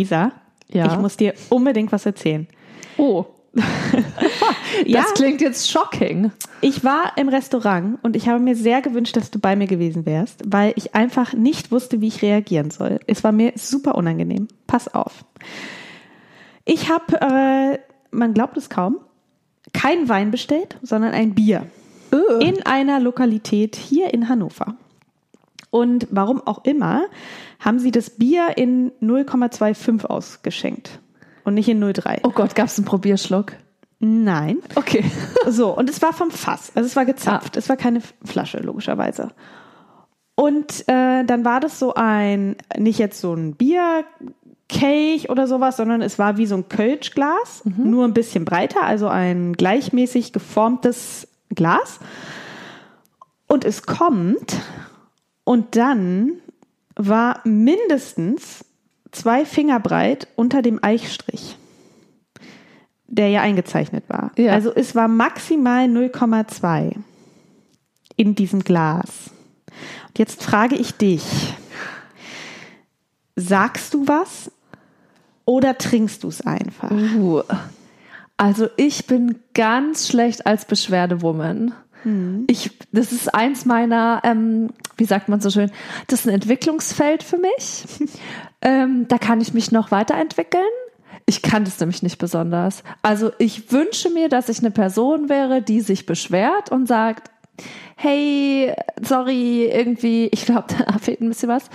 Lisa, Ja. ich muss dir unbedingt was erzählen. Oh. das Ja. klingt jetzt shocking. Ich war im Restaurant und ich habe mir sehr gewünscht, dass du bei mir gewesen wärst, weil ich einfach nicht wusste, wie ich reagieren soll. Es war mir super unangenehm. Pass auf. Ich habe, äh, man glaubt es kaum, kein Wein bestellt, sondern ein Bier. In einer Lokalität hier in Hannover. Und warum auch immer, haben sie das Bier in 0,25 ausgeschenkt und nicht in 0,3. Oh Gott, gab's einen Probierschluck? Nein. Okay. So, und es war vom Fass. Also es war gezapft. Es war keine Flasche, logischerweise. Und äh, dann war das so ein, nicht jetzt so ein Bierkelch oder sowas, sondern es war wie so ein Kölschglas, nur ein bisschen breiter, also ein gleichmäßig geformtes Glas. Und es kommt und dann war mindestens zwei Finger breit unter dem Eichstrich der ja eingezeichnet war. Ja. Also es war maximal 0,2 in diesem Glas. Und jetzt frage ich dich, sagst du was oder trinkst du es einfach? Uh. Also ich bin ganz schlecht als Beschwerdewoman. Ich, das ist eins meiner, ähm, wie sagt man so schön, das ist ein Entwicklungsfeld für mich. ähm, da kann ich mich noch weiterentwickeln. Ich kann das nämlich nicht besonders. Also ich wünsche mir, dass ich eine Person wäre, die sich beschwert und sagt, hey, sorry, irgendwie, ich glaube, da fehlt ein bisschen was.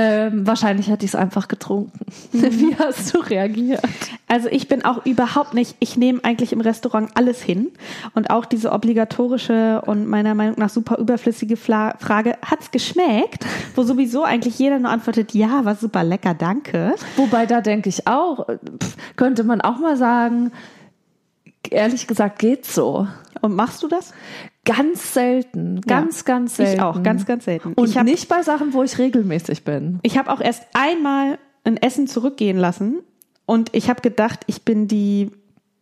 Ähm, wahrscheinlich hätte ich es einfach getrunken. Wie hast du reagiert? Also ich bin auch überhaupt nicht, ich nehme eigentlich im Restaurant alles hin und auch diese obligatorische und meiner Meinung nach super überflüssige Fla Frage, hat's geschmeckt? Wo sowieso eigentlich jeder nur antwortet, ja, war super lecker, danke. Wobei da denke ich auch, könnte man auch mal sagen, ehrlich gesagt geht's so. Und machst du das? Ganz selten, ganz, ganz selten. Ich auch, ganz, ganz selten. Und ich habe nicht bei Sachen, wo ich regelmäßig bin. ich hab auch erst einmal ein Essen zurückgehen lassen und ich habe gedacht, ich bin die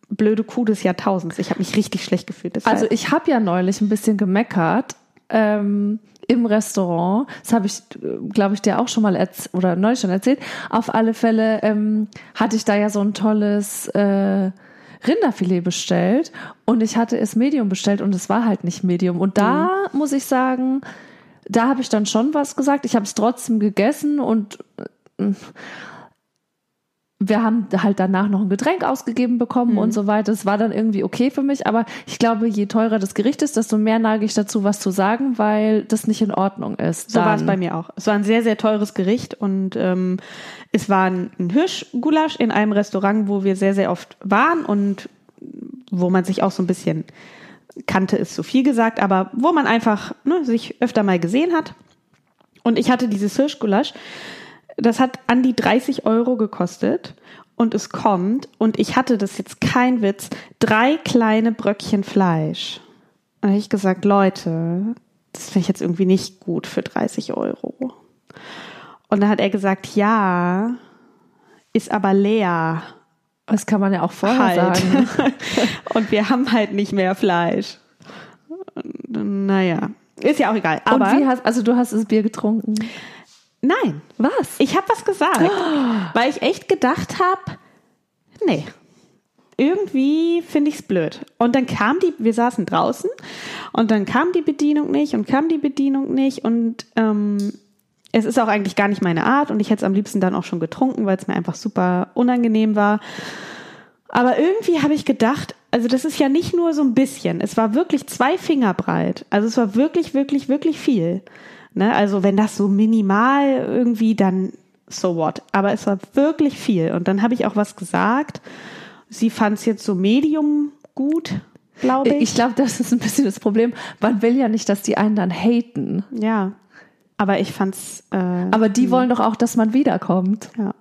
blöde Kuh des Jahrtausends. Ich habe mich richtig schlecht gefühlt. Deshalb. Also ich habe ja neulich ein bisschen gemeckert ähm, im Restaurant. Das habe ich, glaube ich, dir auch schon mal oder neulich schon erzählt. Auf alle Fälle ähm, hatte ich da ja so ein tolles äh, Rinderfilet bestellt und ich hatte es Medium bestellt und es war halt nicht Medium. Und da muss ich sagen, da habe ich dann schon was gesagt. Ich habe es trotzdem gegessen und äh, wir haben halt danach noch ein Getränk ausgegeben bekommen Mhm. und so weiter. Es war dann irgendwie okay für mich, aber ich glaube, je teurer das Gericht ist, desto mehr neige ich dazu, was zu sagen, weil das nicht in Ordnung ist. So war es bei mir auch. Es war ein sehr, sehr teures Gericht und ähm, es war ein ein Hirschgulasch in einem Restaurant, wo wir sehr, sehr oft waren und wo man sich auch so ein bisschen kannte, ist zu viel gesagt, aber wo man einfach ne, sich öfter mal gesehen hat. Und ich hatte dieses Hirschgulasch, das hat an die 30 Euro gekostet und es kommt, und ich hatte das jetzt kein Witz, drei kleine Bröckchen Fleisch. Und da habe ich gesagt, Leute, das finde ich jetzt irgendwie nicht gut für 30 Euro. Und dann hat er gesagt, ja, ist aber leer. Das kann man ja auch vorher Halt. sagen. Und wir haben halt nicht mehr Fleisch. Naja, ist ja auch egal. Aber und wie hast, also du hast das Bier getrunken. Nein, Was? ich habe was gesagt, weil ich echt gedacht habe, nee, irgendwie finde ich es blöd. Und dann kam die, wir saßen draußen und dann kam die Bedienung nicht und kam die Bedienung nicht und ähm, es ist auch eigentlich gar nicht meine Art und ich hätte es am liebsten dann auch schon getrunken, weil es mir einfach super unangenehm war. Aber irgendwie habe ich gedacht, also das ist ja nicht nur so ein bisschen, es war wirklich zwei Finger breit. Also es war wirklich, wirklich, wirklich viel. Ne? Also wenn das so minimal irgendwie, dann so what. Aber es war wirklich viel. Und dann habe ich auch was gesagt. Sie fand es jetzt so medium gut, glaube ich. Ich glaube, das ist ein bisschen das Problem. Man will ja nicht, dass die einen dann haten. ja. Aber ich fand's. Äh, Aber die wollen doch auch, dass man wiederkommt. ja.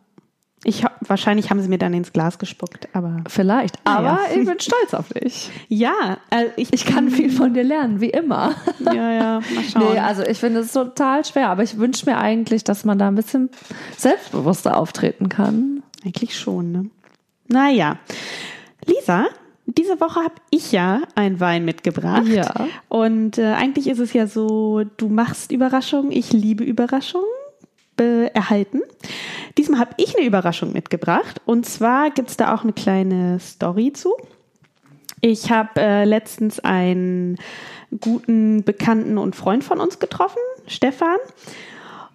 Ich wahrscheinlich haben sie mir dann ins Glas gespuckt, aber Vielleicht. Aber Naja. ich bin stolz auf dich. ja, äh, ich, Ich kann viel von dir lernen, wie immer. Ja, ja, mal schauen. Nee, also ich finde es total schwer, aber ich wünsche mir eigentlich, dass man da ein bisschen selbstbewusster auftreten kann. Eigentlich schon, ne? Naja. Lisa, diese Woche habe ich ja einen Wein mitgebracht. Ja. Und äh, eigentlich ist es ja so, du machst Überraschungen, ich liebe Überraschungen be- erhalten. Diesmal habe ich eine Überraschung mitgebracht. Und zwar gibt's da auch eine kleine Story zu. Ich habe äh, letztens einen guten Bekannten und Freund von uns getroffen, Stefan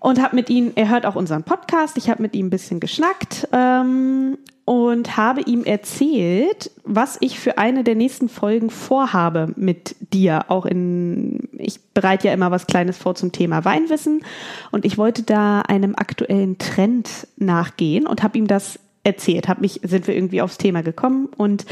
und habe mit ihm, er hört auch unseren Podcast, ich habe mit ihm ein bisschen geschnackt ähm, und habe ihm erzählt, was ich für eine der nächsten Folgen vorhabe mit dir. Auch in, ich bereite ja immer was Kleines vor zum Thema Weinwissen und ich wollte da einem aktuellen Trend nachgehen und habe ihm das erzählt. Hab mich, sind wir irgendwie aufs Thema gekommen und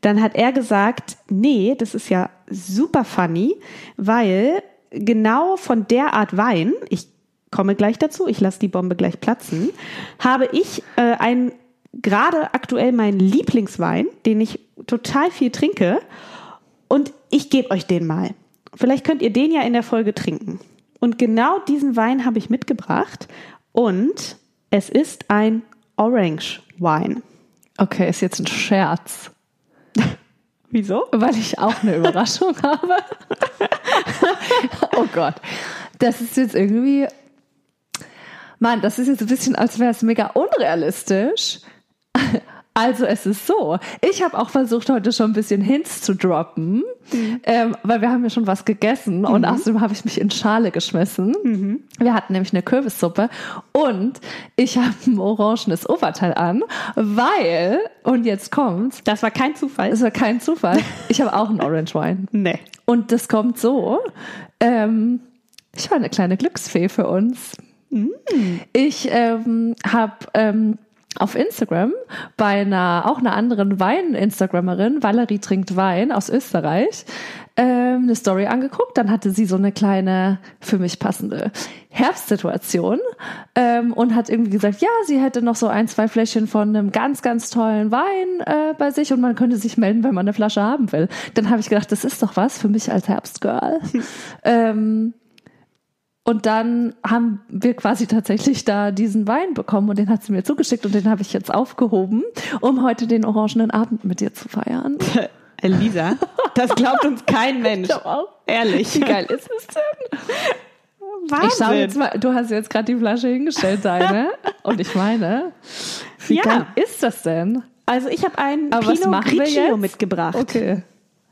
dann hat er gesagt, nee, das ist ja super funny, weil genau von der Art Wein, ich komme gleich dazu, ich lasse die Bombe gleich platzen, habe ich äh, ein gerade aktuell meinen Lieblingswein, den ich total viel trinke und ich gebe euch den mal. Vielleicht könnt ihr den ja in der Folge trinken. Und genau diesen Wein habe ich mitgebracht und es ist ein Orange Wein. Okay, ist jetzt ein Scherz. Wieso? Weil ich auch eine Überraschung habe. oh Gott. Das ist jetzt irgendwie Mann, das ist jetzt ein bisschen, als wäre es mega unrealistisch. Also es ist so, ich habe auch versucht, heute schon ein bisschen Hints zu droppen, mhm. ähm, weil wir haben ja schon was gegessen mhm. und außerdem habe ich mich in Schale geschmissen. Mhm. Wir hatten nämlich eine Kürbissuppe und ich habe ein orangenes Oberteil an, weil, und jetzt kommt's. Das war kein Zufall. Das war kein Zufall. Ich habe auch einen Orange Wine. Nee. Und das kommt so, ähm, ich war eine kleine Glücksfee für uns. Ich ähm, habe ähm, auf Instagram bei einer auch einer anderen Wein-Instagrammerin, Valerie trinkt Wein aus Österreich, ähm, eine Story angeguckt. Dann hatte sie so eine kleine für mich passende Herbstsituation ähm, und hat irgendwie gesagt, ja, sie hätte noch so ein, zwei Fläschchen von einem ganz, ganz tollen Wein äh, bei sich und man könnte sich melden, wenn man eine Flasche haben will. Dann habe ich gedacht, das ist doch was für mich als Herbstgirl. ähm, und dann haben wir quasi tatsächlich da diesen Wein bekommen und den hat sie mir zugeschickt und den habe ich jetzt aufgehoben, um heute den orangenen Abend mit dir zu feiern. Lisa, das glaubt uns kein Mensch. Ich auch. Ehrlich. Wie geil ist es denn? Wahnsinn. Ich schau jetzt mal, du hast jetzt gerade die Flasche hingestellt, deine. und ich meine, wie ja. geil ist das denn? Also ich habe einen Aber Pinot Grigio mitgebracht. Okay.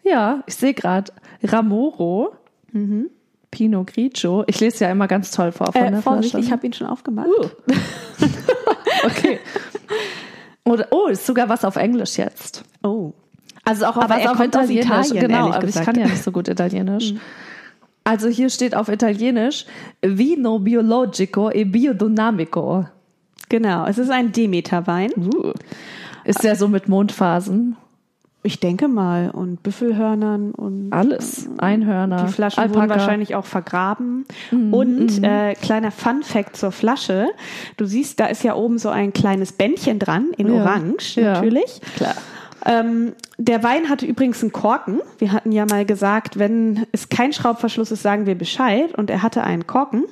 Ja, ich sehe gerade Ramoro. Mhm. Pinot Grigio. Ich lese ja immer ganz toll vor von äh, der Vorsicht, Flasche. ich habe ihn schon aufgemacht. Uh. okay. Oder, oh, ist sogar was auf Englisch jetzt. Oh. Also auch aber was er auf kommt Italienisch. aus Italien, genau, aber gesagt. ich kann ja nicht so gut Italienisch. Also hier steht auf Italienisch Vino biologico e biodynamico. Genau, es ist ein Demeter-Wein. Uh. Ist der so mit Mondphasen? Ich denke mal. Und Büffelhörnern und alles. Einhörner. Die Flaschen Alpaka. wurden wahrscheinlich auch vergraben. Und äh, kleiner Fun Fact zur Flasche. Du siehst, da ist ja oben so ein kleines Bändchen dran, in Ja. Orange Ja. natürlich. Klar. Ähm, der Wein hatte übrigens einen Korken. Wir hatten ja mal gesagt, wenn es kein Schraubverschluss ist, sagen wir Bescheid. Und er hatte einen Korken.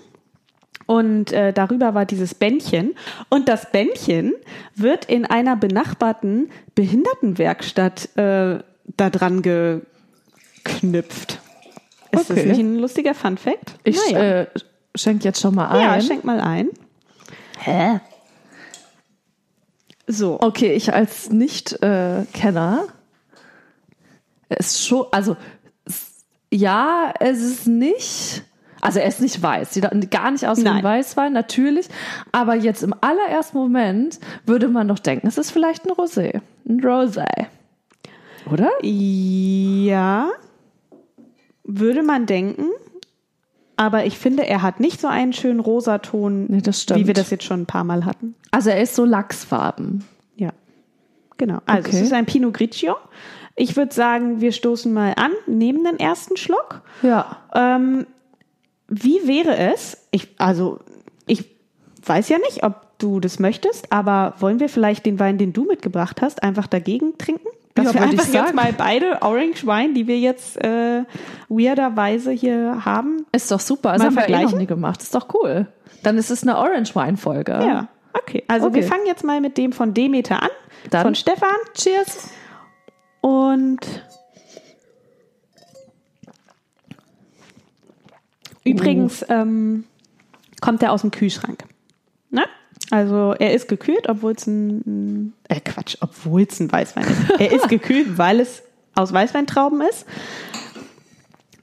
Und äh, darüber war dieses Bändchen. Und das Bändchen wird in einer benachbarten Behindertenwerkstatt äh, da dran geknüpft. Ist das Okay. nicht ein lustiger Fun Fact? Ich Naja. äh, schenke jetzt schon mal ein. ja, schenk mal ein. Hä? So. Okay, ich als Nicht-Kenner, ist schon, also ja, es ist nicht, also er ist nicht weiß, sieht gar nicht aus wie ein Weißwein, natürlich, aber jetzt im allerersten Moment würde man doch denken, es ist vielleicht ein Rosé, ein Rosé, oder? Ja, würde man denken. Aber ich finde, er hat nicht so einen schönen Rosaton, Nee, wie wir das jetzt schon ein paar Mal hatten. Also er ist so Lachsfarben. Ja, genau. Also Okay. es ist ein Pinot Grigio. Ich würde sagen, wir stoßen mal an, nehmen den ersten Schluck. Ja. Ähm, wie wäre es? Ich, also ich weiß ja nicht, ob du das möchtest, aber wollen wir vielleicht den Wein, den du mitgebracht hast, einfach dagegen trinken? Dass Ja, wir einfach jetzt mal beide Orange Wein, die wir jetzt äh, weirderweise hier haben. Ist doch super. Mal haben wir eh noch nie gemacht. Ist doch cool. Dann ist es eine Orange-Wine-Folge. Ja, okay. Also Okay. wir fangen jetzt mal mit dem von Demeter an, Dann- von Stefan. Cheers. Und übrigens ähm, kommt er aus dem Kühlschrank. Ne? Also er ist gekühlt, obwohl es ein, äh Quatsch, obwohl es ein Weißwein ist. Er ist gekühlt, weil es aus Weißweintrauben ist.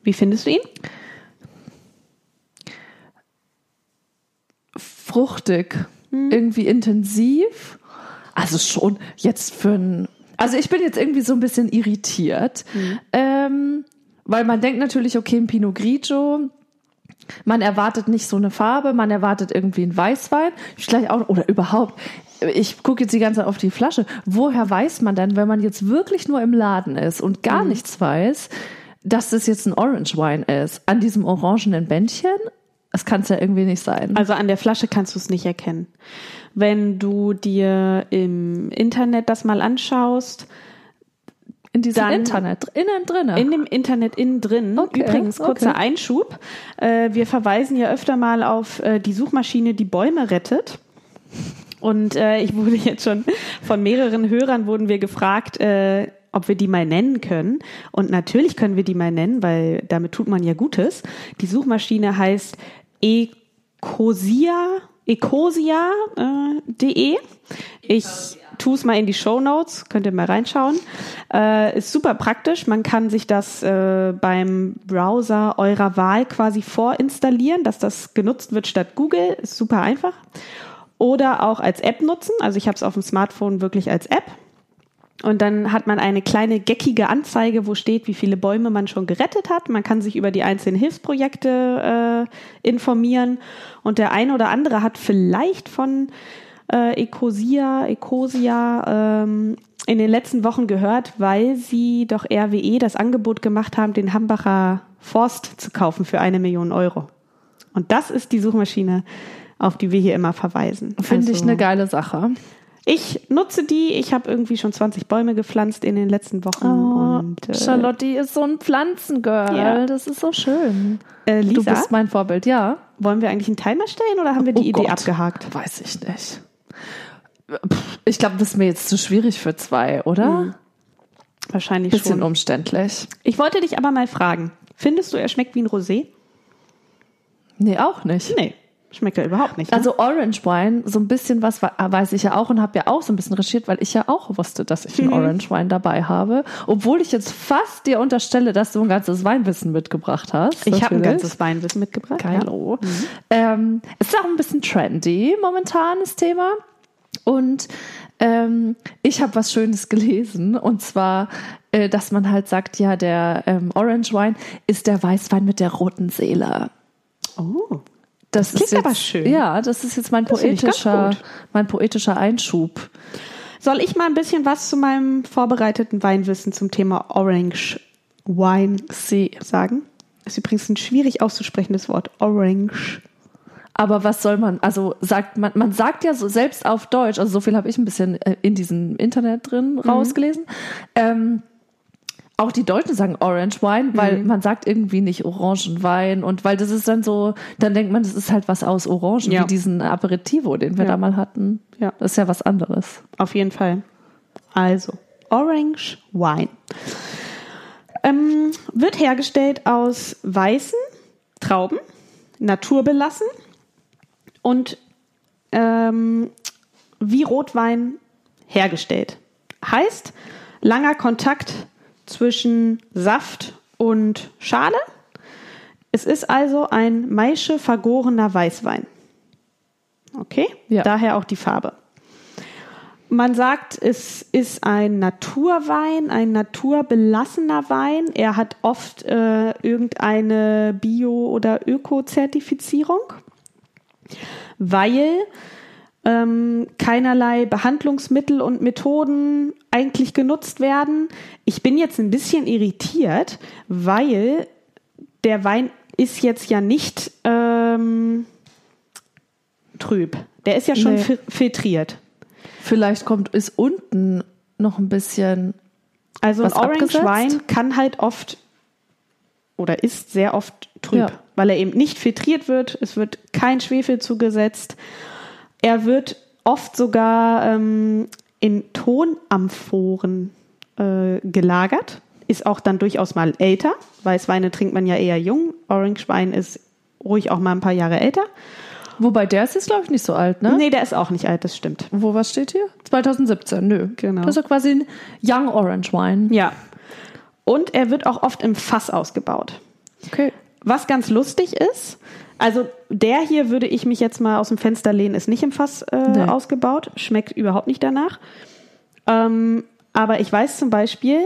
Wie findest du ihn? Fruchtig, irgendwie intensiv. Also schon jetzt für ein. Also ich bin jetzt irgendwie so ein bisschen irritiert, ähm, weil man denkt natürlich, okay, ein Pinot Grigio. Man erwartet nicht so eine Farbe, man erwartet irgendwie einen Weißwein. Vielleicht auch, oder überhaupt. Ich gucke jetzt die ganze Zeit auf die Flasche. Woher weiß man denn, wenn man jetzt wirklich nur im Laden ist und gar nichts weiß, dass das jetzt ein Orange Wine ist? An diesem orangenen Bändchen? Das kann es ja irgendwie nicht sein. Also an der Flasche kannst du es nicht erkennen. Wenn du dir im Internet das mal anschaust, in diesem dann- Internet, innen drinne. in dem Internet innen drin. Okay, Übrigens, kurzer okay. Einschub. Äh, wir verweisen ja öfter mal auf äh, die Suchmaschine, die Bäume rettet. Und äh, ich wurde jetzt schon von mehreren Hörern wurden wir gefragt, äh, ob wir die mal nennen können. Und natürlich können wir die mal nennen, weil damit tut man ja Gutes. Die Suchmaschine heißt Ecosia, ecosia.de. ich tue es mal in die Show Notes, könnt ihr mal reinschauen. Äh, ist super praktisch. Man kann sich das äh, beim Browser eurer Wahl quasi vorinstallieren, dass das genutzt wird statt Google. Ist super einfach. Oder auch als App nutzen. Also ich habe es auf dem Smartphone wirklich als App. Und dann hat man eine kleine geckige Anzeige, wo steht, wie viele Bäume man schon gerettet hat. Man kann sich über die einzelnen Hilfsprojekte äh, informieren. Und der eine oder andere hat vielleicht von äh, Ecosia, Ecosia ähm, in den letzten Wochen gehört, weil sie doch RWE das Angebot gemacht haben, den Hambacher Forst zu kaufen für eine Million Euro. Und das ist die Suchmaschine, auf die wir hier immer verweisen. Finde ich Also- eine geile Sache. ich nutze die. Ich habe irgendwie schon 20 Bäume gepflanzt in den letzten Wochen. und, äh, Charlotte ist so ein Pflanzengirl. Ja. Das ist so schön. Äh, Du Lisa, bist mein Vorbild, ja. wollen wir eigentlich einen Timer stellen oder haben wir die Oh Idee Gott. abgehakt? Weiß ich nicht. Ich glaube, das ist mir jetzt zu schwierig für zwei, oder? Wahrscheinlich Bisschen schon. umständlich. Ich wollte dich aber mal fragen. Findest du, er schmeckt wie ein Rosé? Nee, auch nicht. Nee, schmeckt er überhaupt nicht. Ne? Also Orange Wine, so ein bisschen was we- weiß ich ja auch und habe ja auch so ein bisschen recherchiert, weil ich ja auch wusste, dass ich einen Mhm. Orange Wine dabei habe. Obwohl ich jetzt fast dir unterstelle, dass du ein ganzes Weinwissen mitgebracht hast. ich habe ein ganzes Weinwissen mitgebracht. Geilo. Ähm, es ist auch ein bisschen trendy momentan das Thema. Und ähm, ich habe was Schönes gelesen und zwar, äh, dass man halt sagt, ja, der ähm, Orange Wine ist der Weißwein mit der roten Seele. Oh. Das, klingt ist jetzt, aber schön. Ja, das ist jetzt mein Das poetischer, mein poetischer Einschub. Soll ich mal ein bisschen was zu meinem vorbereiteten Weinwissen zum Thema Orange Wine Sie. sagen? Ist übrigens ein schwierig auszusprechendes Wort. Orange. Aber was soll man, also sagt man, man sagt ja so selbst auf Deutsch, also so viel habe ich ein bisschen äh, in diesem Internet drin rausgelesen. Ähm, auch die Deutschen sagen Orange Wine, weil man sagt irgendwie nicht Orangenwein und weil das ist dann so, dann denkt man, das ist halt was aus Orangen, Ja. wie diesen Aperitivo, den wir Ja. da mal hatten. Ja. Das ist ja was anderes. Auf jeden Fall. Also, Orange Wine. Ähm, wird hergestellt aus weißen Trauben, naturbelassen und ähm, wie Rotwein hergestellt. Heißt, langer Kontakt zwischen Saft und Schale. Es ist also ein Maische vergorener Weißwein. Okay, Ja. daher auch die Farbe. Man sagt, es ist ein Naturwein, ein naturbelassener Wein. Er hat oft äh, irgendeine Bio- oder Öko-Zertifizierung, weil ähm, keinerlei Behandlungsmittel und Methoden eigentlich genutzt werden. Ich bin jetzt ein bisschen irritiert, weil der Wein ist jetzt ja nicht ähm, trüb. Der ist ja schon Nee. fi- filtriert. Vielleicht kommt, ist unten noch ein bisschen, Also ein Orange abgesetzt? Wein kann halt oft oder ist sehr oft trüb, Ja. Weil er eben nicht filtriert wird. Es wird kein Schwefel zugesetzt. Er wird oft sogar ähm, in Tonamphoren äh, gelagert. Ist auch dann durchaus mal älter. Weißweine trinkt man ja eher jung. Orange Wein ist ruhig auch mal ein paar Jahre älter. Wobei der ist jetzt, glaube ich, nicht so alt, ne? Nee, der ist auch nicht alt, das stimmt. Wo, was steht hier? 2017, nö. Genau. Das ist ja quasi ein Young Orange Wine. Ja. Und er wird auch oft im Fass ausgebaut. Okay. Was ganz lustig ist, also der hier würde ich mich jetzt mal aus dem Fenster lehnen, ist nicht im Fass äh, Nee. ausgebaut, schmeckt überhaupt nicht danach. Ähm, aber ich weiß zum Beispiel,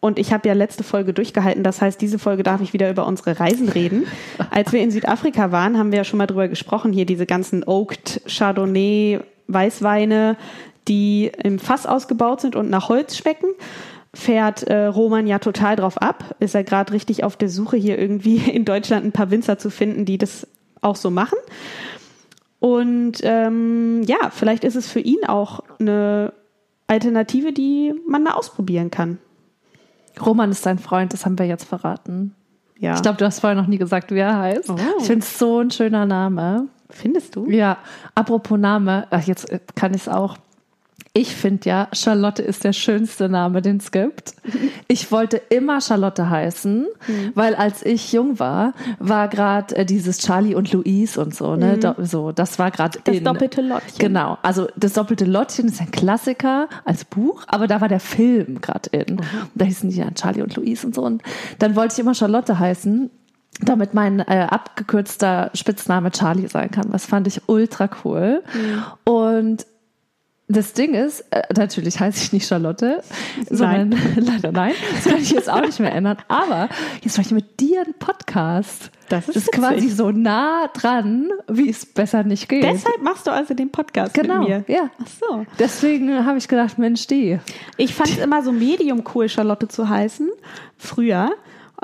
und ich habe ja letzte Folge durchgehalten, das heißt, diese Folge darf ich wieder über unsere Reisen reden. Als wir in Südafrika waren, haben wir ja schon mal drüber gesprochen, hier diese ganzen Oaked Chardonnay Weißweine, die im Fass ausgebaut sind und nach Holz schmecken. Fährt äh, Roman ja total drauf ab. Ist er gerade richtig auf der Suche, hier irgendwie in Deutschland ein paar Winzer zu finden, die das auch so machen. Und ähm, ja, vielleicht ist es für ihn auch eine Alternative, die man mal ausprobieren kann. Roman ist dein Freund, das haben wir jetzt verraten. Ja. Ich glaube, du hast vorher noch nie gesagt, wie er heißt. Oh. Ich finde es so ein schöner Name. Findest du? Ja, apropos Name, ach, jetzt äh, kann ich es auch. Ich finde ja, Charlotte ist der schönste Name, den es gibt. Ich wollte immer Charlotte heißen, weil als ich jung war, war gerade äh, dieses Charlie und Louise und so, ne? Do, so, das war gerade Das in. doppelte Lottchen. Genau, also das doppelte Lottchen ist ein Klassiker als Buch, aber da war der Film gerade in. Und da hießen die dann Charlie und Louise und so. Und dann wollte ich immer Charlotte heißen, damit mein äh, abgekürzter Spitzname Charlie sein kann. Das fand ich ultra cool. Und das Ding ist, äh, natürlich heiße ich nicht Charlotte, sondern leider nein. Das kann ich jetzt auch nicht mehr ändern. Aber jetzt mache ich mit dir einen Podcast. Das ist das ist quasi so nah dran, wie es besser nicht geht. Deshalb machst du also den Podcast Genau, mit mir. ja. Ach so. Deswegen habe ich gedacht, Mensch, die. Ich fand es immer so medium cool, Charlotte zu heißen. Früher.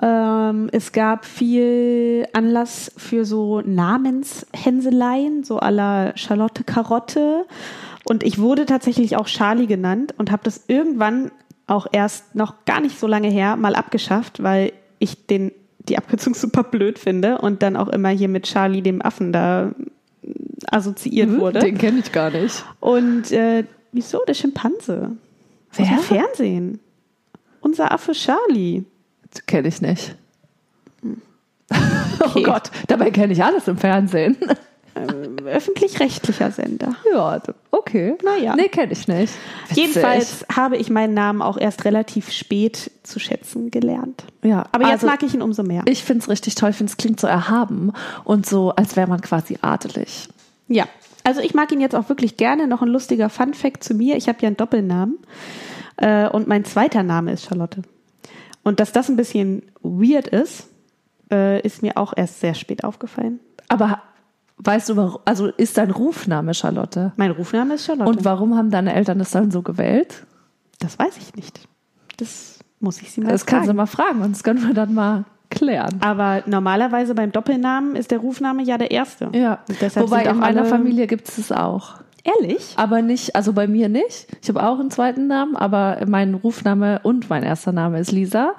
Ähm, es gab viel Anlass für so Namenshänseleien, so la Charlotte Karotte. Und ich wurde tatsächlich auch Charlie genannt und habe das irgendwann auch erst noch gar nicht so lange her mal abgeschafft, weil ich den, die Abkürzung super blöd finde und dann auch immer hier mit Charlie dem Affen da assoziiert wurde. Den kenne ich gar nicht. Und äh, wieso? Der Schimpanse. Aus dem Wer? Fernsehen. Unser Affe Charlie. Kenne ich nicht. Okay. Oh Gott, dabei kenne ich alles im Fernsehen. Ähm, Öffentlich-rechtlicher Sender. ja, okay. Naja. Nee, kenne ich nicht. Witzig. Jedenfalls habe ich meinen Namen auch erst relativ spät zu schätzen gelernt. Ja, Aber jetzt also- mag ich ihn umso mehr. Ich finde es richtig toll. Finde es klingt so erhaben und so, als wäre man quasi adelig. Ja. Also ich mag ihn jetzt auch wirklich gerne. Noch ein lustiger Fun-Fact zu mir. Ich habe ja einen Doppelnamen. Äh, und mein zweiter Name ist Charlotte. Und dass das ein bisschen weird ist, äh, ist mir auch erst sehr spät aufgefallen. Aber weißt du, warum, also ist dein Rufname Charlotte? Mein Rufname ist Charlotte. Und warum haben deine Eltern das dann so gewählt? Das weiß ich nicht. Das muss ich sie mal Das kannst du fragen. mal fragen und das können wir dann mal klären. Aber normalerweise beim Doppelnamen ist der Rufname ja der erste. Ja, wobei in meiner Familie gibt es das auch. Ehrlich? Aber nicht, also bei mir nicht. Ich habe auch einen zweiten Namen, aber mein Rufname und mein erster Name ist Lisa.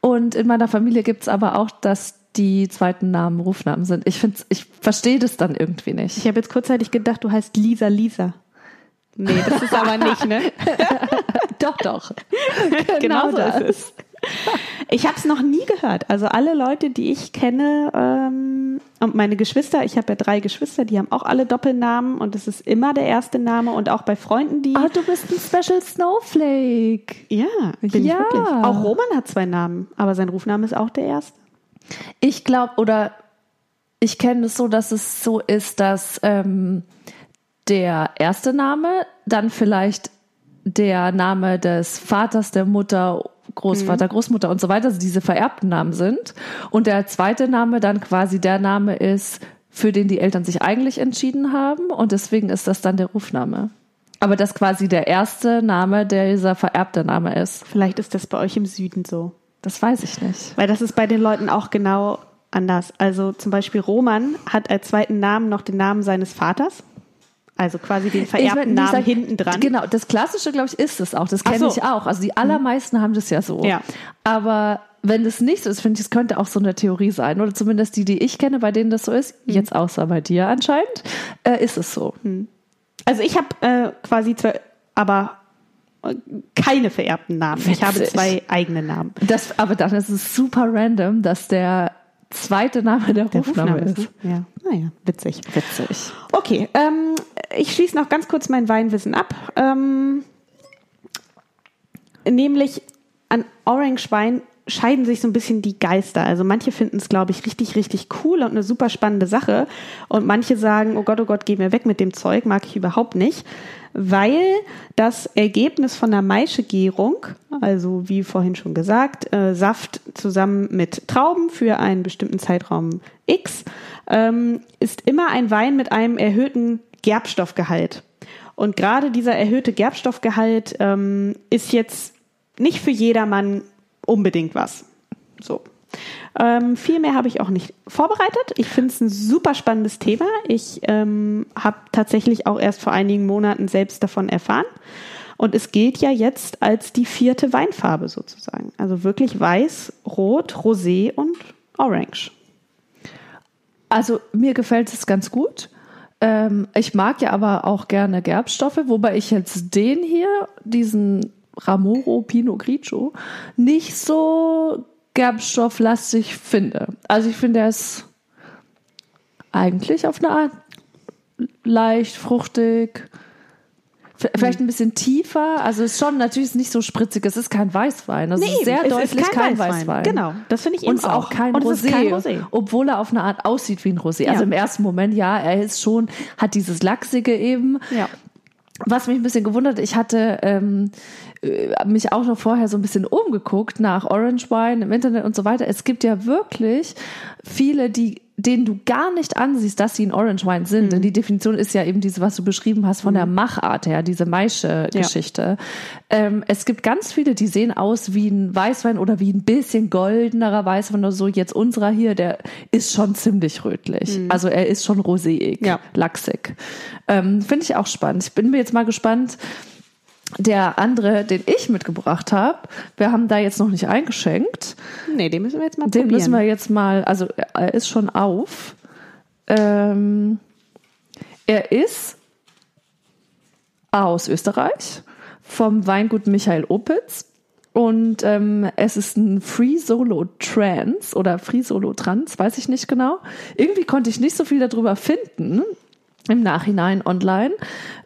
Und in meiner Familie gibt es aber auch, dass die zweiten Namen Rufnamen sind. Ich finde, ich verstehe das dann irgendwie nicht. Ich habe jetzt kurzzeitig gedacht, du heißt Lisa Lisa. Nee, das ist aber nicht, ne? doch, doch. genau so das. ist es. Ich habe es noch nie gehört. Also alle Leute, die ich kenne ähm, und meine Geschwister, ich habe ja drei Geschwister, die haben auch alle Doppelnamen und es ist immer der erste Name und auch bei Freunden, die Ah, du bist ein Special Snowflake. ja, bin Ja. ich wirklich. Auch Roman hat zwei Namen, aber sein Rufname ist auch der erste. Ich glaube, oder ich kenne es so, dass es so ist, dass ähm, der erste Name dann vielleicht der Name des Vaters, der Mutter, Großvater, Großmutter und so weiter, also diese vererbten Namen sind. Und der zweite Name dann quasi der Name ist, für den die Eltern sich eigentlich entschieden haben. Und deswegen ist das dann der Rufname. Aber das quasi der erste Name, der dieser vererbte Name ist. Vielleicht ist das bei euch im Süden so. Das weiß ich nicht. Weil das ist bei den Leuten auch genau anders. Also zum Beispiel Roman hat als zweiten Namen noch den Namen seines Vaters. Also quasi den vererbten Ich mein, Namen dieser- hinten dran. Genau, das Klassische, glaube ich, ist es auch. Das kenne so. ich auch. Also die allermeisten haben das ja so. Ja. Aber wenn das nicht so ist, finde ich, es könnte auch so eine Theorie sein. Oder zumindest die, die ich kenne, bei denen das so ist, Mhm. jetzt außer bei dir anscheinend, äh, ist es so. Also ich habe äh, quasi zwei, aber keine vererbten Namen. Ich habe Witzig. zwei eigene Namen. Das, aber dann ist es super random, dass der zweite Name der, Der Rufname, Rufname ist. ne? Ja. Naja, witzig. Witzig. Okay, ähm, ich schließe noch ganz kurz mein Weinwissen ab. Ähm, nämlich an Orange Wein scheiden sich so ein bisschen die Geister. Also manche finden es, glaube ich, richtig, richtig cool und eine super spannende Sache. Und manche sagen, oh Gott, oh Gott, geh mir weg mit dem Zeug, mag ich überhaupt nicht. Weil das Ergebnis von der Maischegärung, also wie vorhin schon gesagt, äh, Saft zusammen mit Trauben für einen bestimmten Zeitraum X, ähm, ist immer ein Wein mit einem erhöhten Gerbstoffgehalt. Und gerade dieser erhöhte Gerbstoffgehalt ähm, ist jetzt nicht für jedermann unbedingt was. So. Ähm, viel mehr habe ich auch nicht vorbereitet. Ich finde es ein super spannendes Thema. Ich ähm, habe tatsächlich auch erst vor einigen Monaten selbst davon erfahren. Und es gilt ja jetzt als die vierte Weinfarbe sozusagen. Also wirklich weiß, rot, rosé und orange. Also mir gefällt es ganz gut. Ähm, ich mag ja aber auch gerne Gerbstoffe, wobei ich jetzt den hier, diesen Ramoro Pinot Grigio, nicht so gerbstofflastig finde. Also ich finde, er ist eigentlich auf eine Art leicht, fruchtig, vielleicht ein bisschen tiefer. Also es ist schon natürlich nicht so spritzig. Es ist kein Weißwein. Es nee, ist sehr deutlich kein, kein Weißwein. Weißwein. Genau, das finde ich eben Und ist auch kein, Rosé, kein Rosé, obwohl er auf eine Art aussieht wie ein Rosé. Ja. Also im ersten Moment ja, er ist schon hat dieses lachsige eben. Ja. Was mich ein bisschen gewundert, ich hatte ähm, äh, mich auch noch vorher so ein bisschen umgeguckt nach Orange Wine im Internet und so weiter. Es gibt ja wirklich viele, die denen du gar nicht ansiehst, dass sie ein Orange Wine sind. Mhm. Denn die Definition ist ja eben diese, was du beschrieben hast von mhm. der Machart her, diese Maische-Geschichte. Ja. Ähm, es gibt ganz viele, die sehen aus wie ein Weißwein oder wie ein bisschen goldenerer Weißwein oder so. Jetzt unserer hier, der ist schon ziemlich rötlich. Mhm. Also er ist schon roséig, ja. lachsig. Ähm, Finde ich auch spannend. Ich bin mir jetzt mal gespannt, der andere, den ich mitgebracht habe, wir haben da jetzt noch nicht eingeschenkt. Nee, den müssen wir jetzt mal den probieren. Den müssen wir jetzt mal, also er ist schon auf. Ähm, er ist aus Österreich vom Weingut Michael Opitz. Und ähm, es ist ein Free Solo Trans oder Free Solo Trans, weiß ich nicht genau. Irgendwie konnte ich nicht so viel darüber finden im Nachhinein online.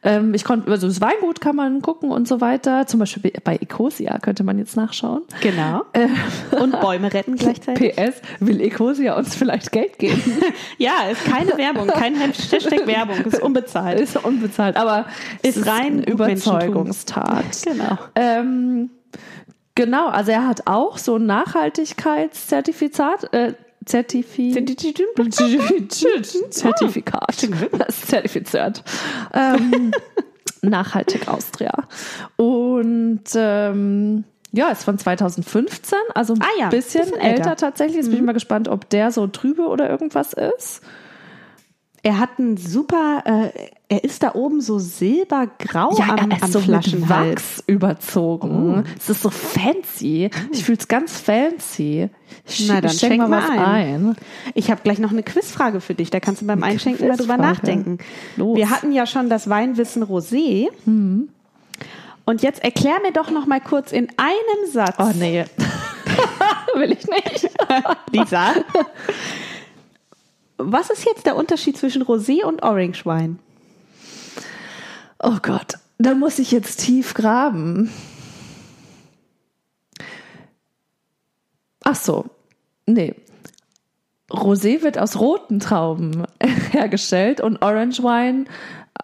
Ähm, ich konnte, also das Weingut kann man gucken und so weiter. Zum Beispiel bei Ecosia könnte man jetzt nachschauen. Genau. Äh, und Bäume retten gleichzeitig. PS, will Ecosia uns vielleicht Geld geben? ja, ist keine Werbung, kein Hashtag Werbung, ist unbezahlt. Ist unbezahlt, aber ist, ist rein Überzeugungstat. Genau. Ähm, Genau, also er hat auch so ein Nachhaltigkeitszertifikat, äh, Zertifi Zertifikat. Das ist zertifiziert. Ähm, nachhaltig Austria. Und ähm, ja, ist von 2015, also ein ah ja, bisschen, bisschen älter. älter. tatsächlich. Jetzt mhm. bin ich mal gespannt, ob der so trübe oder irgendwas ist. Er hat ein super, äh, er ist da oben so silbergrau ja, am, er ist am so Flaschenhals. Wachs überzogen. Oh. Es ist so fancy. Ich fühle es ganz fancy. Ich Na, dann schenk mal was ein. ein. Ich habe gleich noch eine Quizfrage für dich. Da kannst du beim eine Einschenken mal drüber nachdenken. Los. Wir hatten ja schon das Weinwissen Rosé. Mhm. Und jetzt erklär mir doch noch mal kurz in einem Satz. Oh nee. Will ich nicht. Lisa. Was ist jetzt der Unterschied zwischen Rosé und Orange Wein? Oh Gott, da muss ich jetzt tief graben. Ach so, nee. Rosé wird aus roten Trauben hergestellt und Orange Wine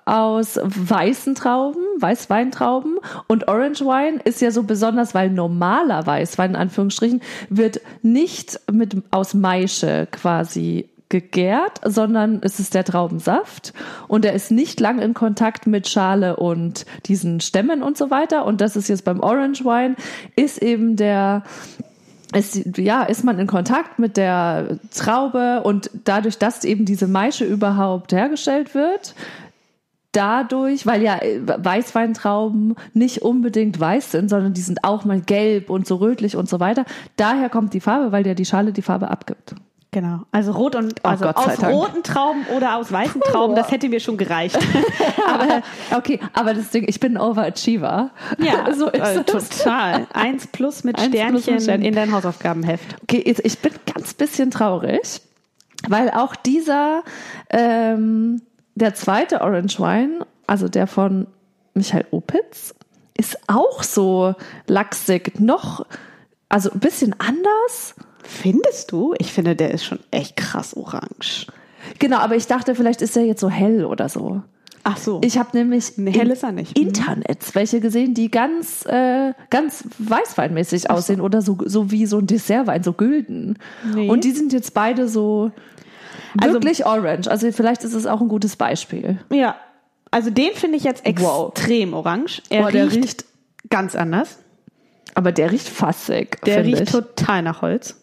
aus weißen Trauben, Weißweintrauben. Und Orange Wine ist ja so besonders, weil normaler Weißwein in Anführungsstrichen wird nicht mit aus Maische quasi gegärt, sondern es ist der Traubensaft und er ist nicht lang in Kontakt mit Schale und diesen Stämmen und so weiter. Und das ist jetzt beim Orange Wine, ist eben der ist, ja, ist man in Kontakt mit der Traube und dadurch, dass eben diese Maische überhaupt hergestellt wird, dadurch, weil ja Weißweintrauben nicht unbedingt weiß sind, sondern die sind auch mal gelb und so rötlich und so weiter. Daher kommt die Farbe, weil ja die Schale die Farbe abgibt. Genau. Also rot und oh, also aus roten Trauben oder aus weißen Trauben, das hätte mir schon gereicht. aber okay, aber das Ding, ich bin ein Overachiever. Ja, so ist äh, total. Eins plus mit Eins Sternchen plus mit in dein Hausaufgabenheft. Okay, jetzt, ich bin ganz bisschen traurig, Weil auch dieser, ähm, der zweite Orange Wine, also der von Michael Opitz, ist auch so lachsig, noch, also ein bisschen anders. Findest du? Ich finde, der ist schon echt krass orange. Genau, aber ich dachte, vielleicht ist er jetzt so hell oder so. Ach so. Ich habe nämlich Nee, hell ist er nicht. Internets welche gesehen, die ganz, äh, ganz weißweinmäßig aussehen oder so, so wie so ein Dessertwein, so gülden. Nee. Und die sind jetzt beide so Also- wirklich orange. Also vielleicht ist es auch ein gutes Beispiel. Ja. Also den finde ich jetzt Wow. extrem orange. Er der riecht, riecht- ganz anders. Aber der riecht fassig. Der riecht ich. total nach Holz.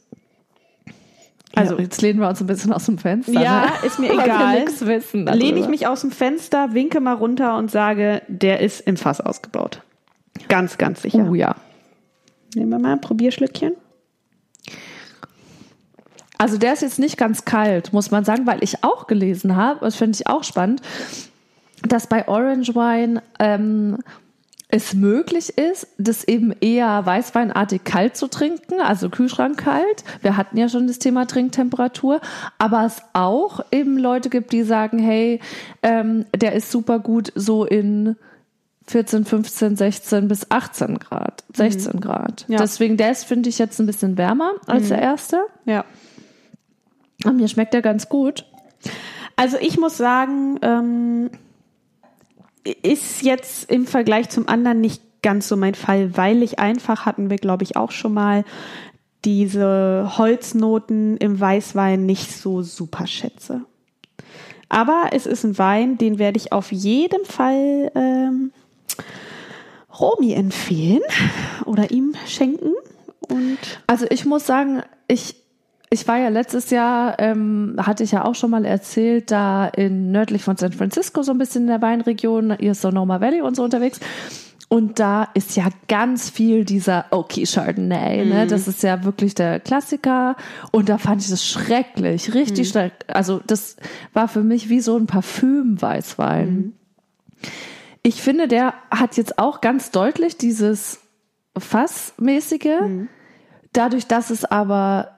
Also Also- jetzt lehnen wir uns ein bisschen aus dem Fenster. Ja, ne? ist mir egal. Wissen. darüber. Lehne ich mich aus dem Fenster, winke mal runter und sage, der ist im Fass ausgebaut. Ganz, ganz sicher. Oh ja. Nehmen wir mal ein Probierschlückchen. Also der ist jetzt nicht ganz kalt, muss man sagen, weil ich auch gelesen habe, das finde ich auch spannend, dass bei Orange Wine ähm, es möglich ist, das eben eher weißweinartig kalt zu trinken, also Kühlschrank kalt. Wir hatten ja schon das Thema Trinktemperatur, aber es auch eben Leute gibt, die sagen, hey, ähm, der ist super gut so in 14, 15, 16 bis 18 Grad, 16 Grad. Ja. Deswegen, der ist, finde ich, jetzt ein bisschen wärmer als der erste. Ja. Aber mir schmeckt der ganz gut. Also ich muss sagen, ähm, ist jetzt im Vergleich zum anderen nicht ganz so mein Fall, weil ich einfach, hatten wir glaube ich auch schon mal, diese Holznoten im Weißwein nicht so super schätze. Aber es ist ein Wein, den werde ich auf jeden Fall ähm, Romy empfehlen oder ihm schenken. Und Also ich muss sagen, ich, ich war ja letztes Jahr, ähm, hatte ich ja auch schon mal erzählt, da in nördlich von San Francisco so ein bisschen in der Weinregion, hier ist Sonoma Valley und so unterwegs. Und da ist ja ganz viel dieser Oaky Chardonnay, ne? Das ist ja wirklich der Klassiker. Und da fand ich das schrecklich, richtig schrecklich. Also das war für mich wie so ein Parfüm-Weißwein. Ich finde, der hat jetzt auch ganz deutlich dieses Fassmäßige. Dadurch, dass es aber,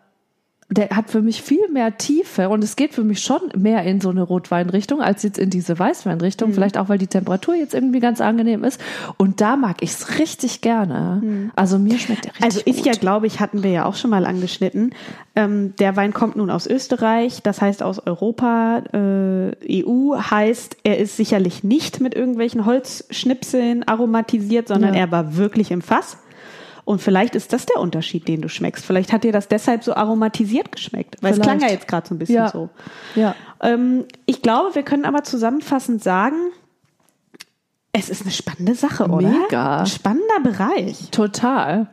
der hat für mich viel mehr Tiefe und es geht für mich schon mehr in so eine Rotweinrichtung als jetzt in diese Weißweinrichtung. Vielleicht auch, weil die Temperatur jetzt irgendwie ganz angenehm ist. Und da mag ich es richtig gerne. Also mir schmeckt der richtig Also ist gut. ja, glaube ich, hatten wir ja auch schon mal angeschnitten. Ähm, der Wein kommt nun aus Österreich, das heißt aus Europa, äh, EU, heißt, er ist sicherlich nicht mit irgendwelchen Holzschnipseln aromatisiert, sondern Ja. er war wirklich im Fass. Und vielleicht ist das der Unterschied, den du schmeckst. Vielleicht hat dir das deshalb so aromatisiert geschmeckt. Weil es Vielleicht. klang ja jetzt gerade so ein bisschen Ja. so. Ja. Ähm, ich glaube, wir können aber zusammenfassend sagen, es ist eine spannende Sache, oder? Mega. Ein spannender Bereich. Total.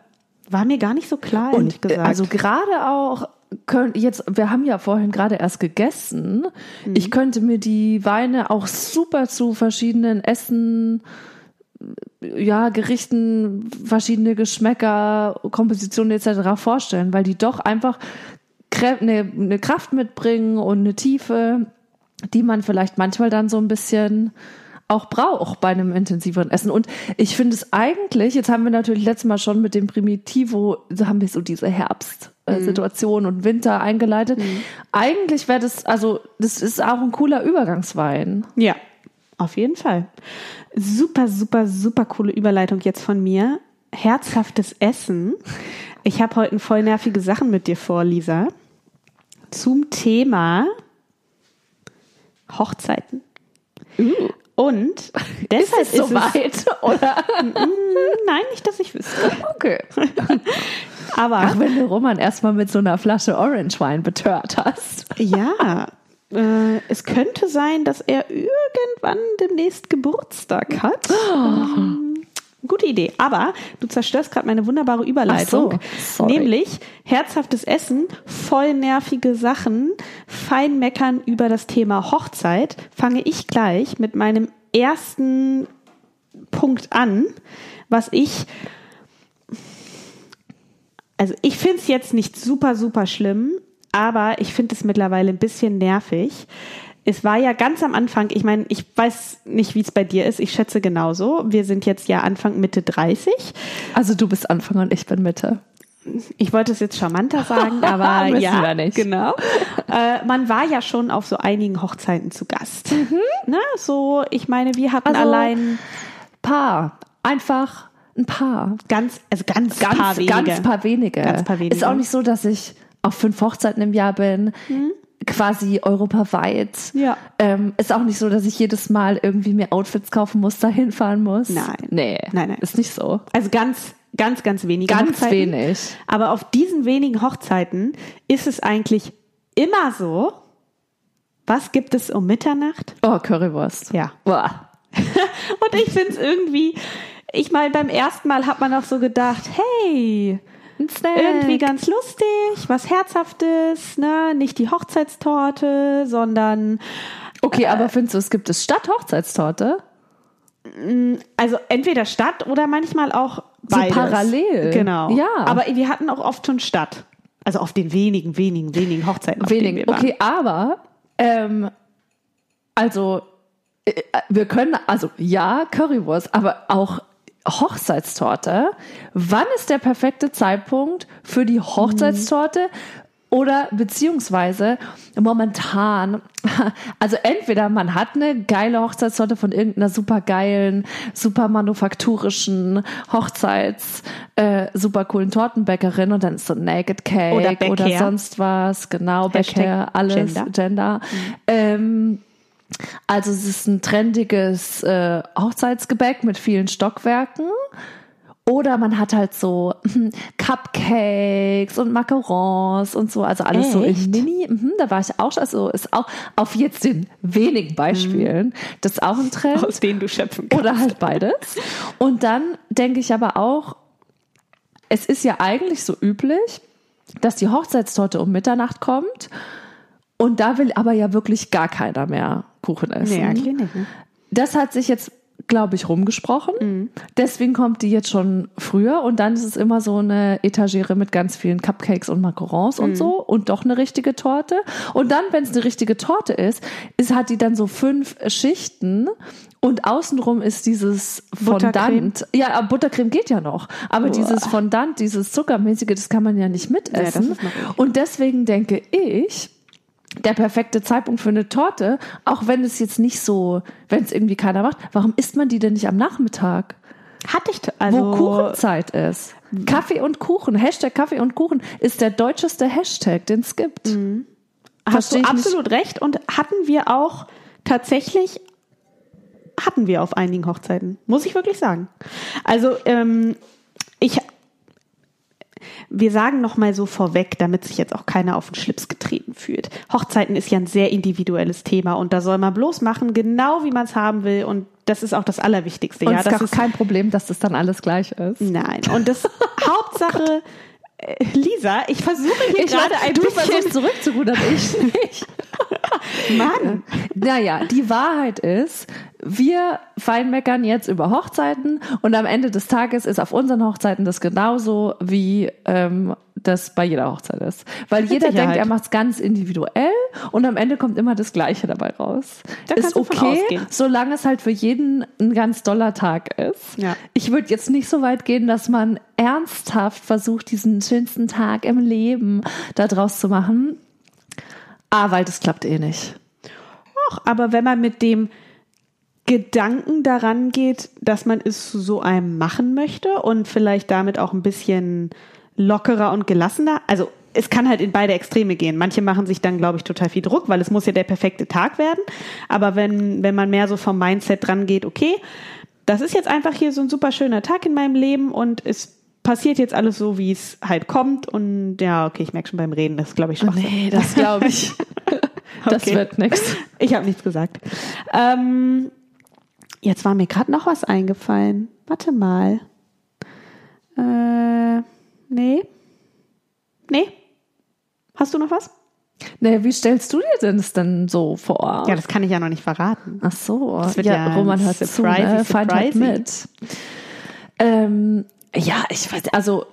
War mir gar nicht so klar, ehrlich Und gesagt. also gerade auch können jetzt, wir haben ja vorhin gerade erst gegessen. Ich könnte mir die Weine auch super zu verschiedenen Essen, ja, Gerichten, verschiedene Geschmäcker, Kompositionen etc. vorstellen, weil die doch einfach eine, eine Kraft mitbringen und eine Tiefe, die man vielleicht manchmal dann so ein bisschen auch braucht bei einem intensiveren Essen. Und ich finde es eigentlich, jetzt haben wir natürlich letztes Mal schon mit dem Primitivo, so haben wir so diese Herbstsituation und Winter eingeleitet. Eigentlich wäre das, also das ist auch ein cooler Übergangswein. Ja, auf jeden Fall. Super, super, super coole Überleitung jetzt von mir. Herzhaftes Essen. Ich habe heute voll nervige Sachen mit dir vor, Lisa. Zum Thema Hochzeiten. Und deshalb ist, so es weit, oder? Nein, nicht, dass ich wüsste. Okay. Aber Ach, wenn du Roman erstmal mit so einer Flasche Orange Wine betört hast. ja, äh, es könnte sein, dass er irgendwann demnächst Geburtstag hat. Ähm, Gute Idee. Aber du zerstörst gerade meine wunderbare Überleitung. So. Nämlich herzhaftes Essen, voll nervige Sachen, fein meckern über das Thema Hochzeit. Fange ich gleich mit meinem ersten Punkt an, was ich also ich finde es jetzt nicht super, super schlimm, aber ich finde es mittlerweile ein bisschen nervig. Es war ja ganz am Anfang, ich meine, ich weiß nicht, wie es bei dir ist, ich schätze genauso. Wir sind jetzt ja Anfang, Mitte 30. Also du bist Anfang und ich bin Mitte. ich wollte es jetzt charmanter sagen, aber ja, wir nicht. genau. Äh, man war ja schon auf so einigen Hochzeiten zu Gast. Ne? So, ich meine, wir hatten Also, allein Paar. Einfach ein Paar. ganz, also ganz, Ganz, paar wenige. ganz paar wenige. Ganz paar wenige. Ist auch nicht so, dass ich auf fünf Hochzeiten im Jahr bin. Quasi europaweit. Ja. Ähm, ist auch nicht so, dass ich jedes Mal irgendwie mir Outfits kaufen muss, dahin fahren muss. Nein. Nee. Nein, nein. Ist nicht so. Also ganz, ganz, ganz wenige Ganz Hochzeiten. wenig. Aber auf diesen wenigen Hochzeiten ist es eigentlich immer so. Was gibt es um Mitternacht? Oh, Currywurst. Ja. Boah. Und ich finde es irgendwie, ich meine, beim ersten Mal hat man auch so gedacht, hey. Irgendwie ganz lustig, was Herzhaftes, ne? Nicht die Hochzeitstorte, sondern Okay, aber findest du, es gibt es statt Hochzeitstorte? also entweder Stadt oder manchmal auch So beides. parallel. Genau. Ja. Aber wir hatten auch oft schon Stadt. Also auf den wenigen, wenigen, wenigen Hochzeiten. Auf denen Wenig. wir waren. Okay, aber ähm, also äh, wir können, also ja, Currywurst, aber auch Hochzeitstorte. Wann ist der perfekte Zeitpunkt für die Hochzeitstorte? Oder beziehungsweise momentan, also entweder man hat eine geile Hochzeitstorte von irgendeiner super geilen, super manufakturischen Hochzeits, äh, super coolen Tortenbäckerin und dann ist so Naked Cake Oder oder, sonst was, genau, Hashtag Bäcker, alles, Gender. Gender. Ähm, also es ist ein trendiges äh, Hochzeitsgebäck mit vielen Stockwerken. Oder man hat halt so Cupcakes und Macarons und so, also alles so Echt? in Mini. Mhm, da war ich auch schon, also ist auch auf jetzt den wenigen Beispielen, das ist auch ein Trend. aus denen du schöpfen kannst. Oder halt beides. Und dann denke ich aber auch, es ist ja eigentlich so üblich, dass die Hochzeitstorte um Mitternacht kommt. Und da will aber ja wirklich gar keiner mehr Kuchen essen. Nee, eigentlich nicht. Ne? Das hat sich jetzt, glaube ich, rumgesprochen. Deswegen kommt die jetzt schon früher und dann ist es immer so eine Etagere mit ganz vielen Cupcakes und Macarons und so und doch eine richtige Torte. Und dann, wenn es eine richtige Torte ist, ist, hat die dann so fünf Schichten und außenrum ist dieses? Fondant. Ja, aber Buttercreme geht ja noch. Aber Uah. dieses Fondant, dieses Zuckermäßige, das kann man ja nicht mitessen. okay. und deswegen denke ich, der perfekte Zeitpunkt für eine Torte, auch wenn es jetzt nicht so, wenn es irgendwie keiner macht, warum isst man die denn nicht am Nachmittag? Hatte ich, also. Wo Kuchenzeit ist. Kaffee und Kuchen, Hashtag Kaffee und Kuchen ist der deutscheste Hashtag, den es gibt. Hast du ich nicht. absolut recht und hatten wir auch tatsächlich hatten wir auf einigen Hochzeiten, muss ich wirklich sagen. Also ähm, ich wir sagen noch mal so vorweg, damit sich jetzt auch keiner auf den Schlips getreten fühlt. Hochzeiten ist ja ein sehr individuelles Thema und da soll man bloß machen, genau wie man es haben will und das ist auch das Allerwichtigste. Und ja, es das ist kein Problem, dass das dann alles gleich ist. Nein. Und das Hauptsache, äh, Lisa, ich versuche hier Ich gerade ein du bisschen. zurückzurudern, ich nicht. Mann. Naja, die Wahrheit ist, wir feinmeckern jetzt über Hochzeiten und am Ende des Tages ist auf unseren Hochzeiten das genauso, wie ähm, das bei jeder Hochzeit ist. Weil jeder Sicherheit. denkt, er macht es ganz individuell und am Ende kommt immer das Gleiche dabei raus. Da ist okay, solange es halt für jeden ein ganz doller Tag ist. Ja. Ich würde jetzt nicht so weit gehen, dass man ernsthaft versucht, diesen schönsten Tag im Leben da draus zu machen. Ah, weil das klappt eh nicht. Doch, aber wenn man mit dem Gedanken daran geht, dass man es zu so einem machen möchte und vielleicht damit auch ein bisschen lockerer und gelassener, also es kann halt in beide Extreme gehen. Manche machen sich dann, glaube ich, total viel Druck, weil es muss ja der perfekte Tag werden. Aber wenn, wenn man mehr so vom Mindset dran geht, okay, das ist jetzt einfach hier so ein super schöner Tag in meinem Leben und es passiert jetzt alles so, wie es halt kommt. Und ja, okay, ich merke schon beim Reden, das glaube ich, Schwachsinn. Nee, das glaube ich. Das Okay. wird nix. Ich habe nichts gesagt. Ähm, jetzt war mir gerade noch was eingefallen. Warte mal. Äh, nee. Nee. Hast du noch was? Nee, wie stellst du dir denn das denn so vor? Ja, das kann ich ja noch nicht verraten. Ach so. Das wird ja, ja Roman hört zu, ne? Feind halt mit. Ähm, ja, ich weiß, also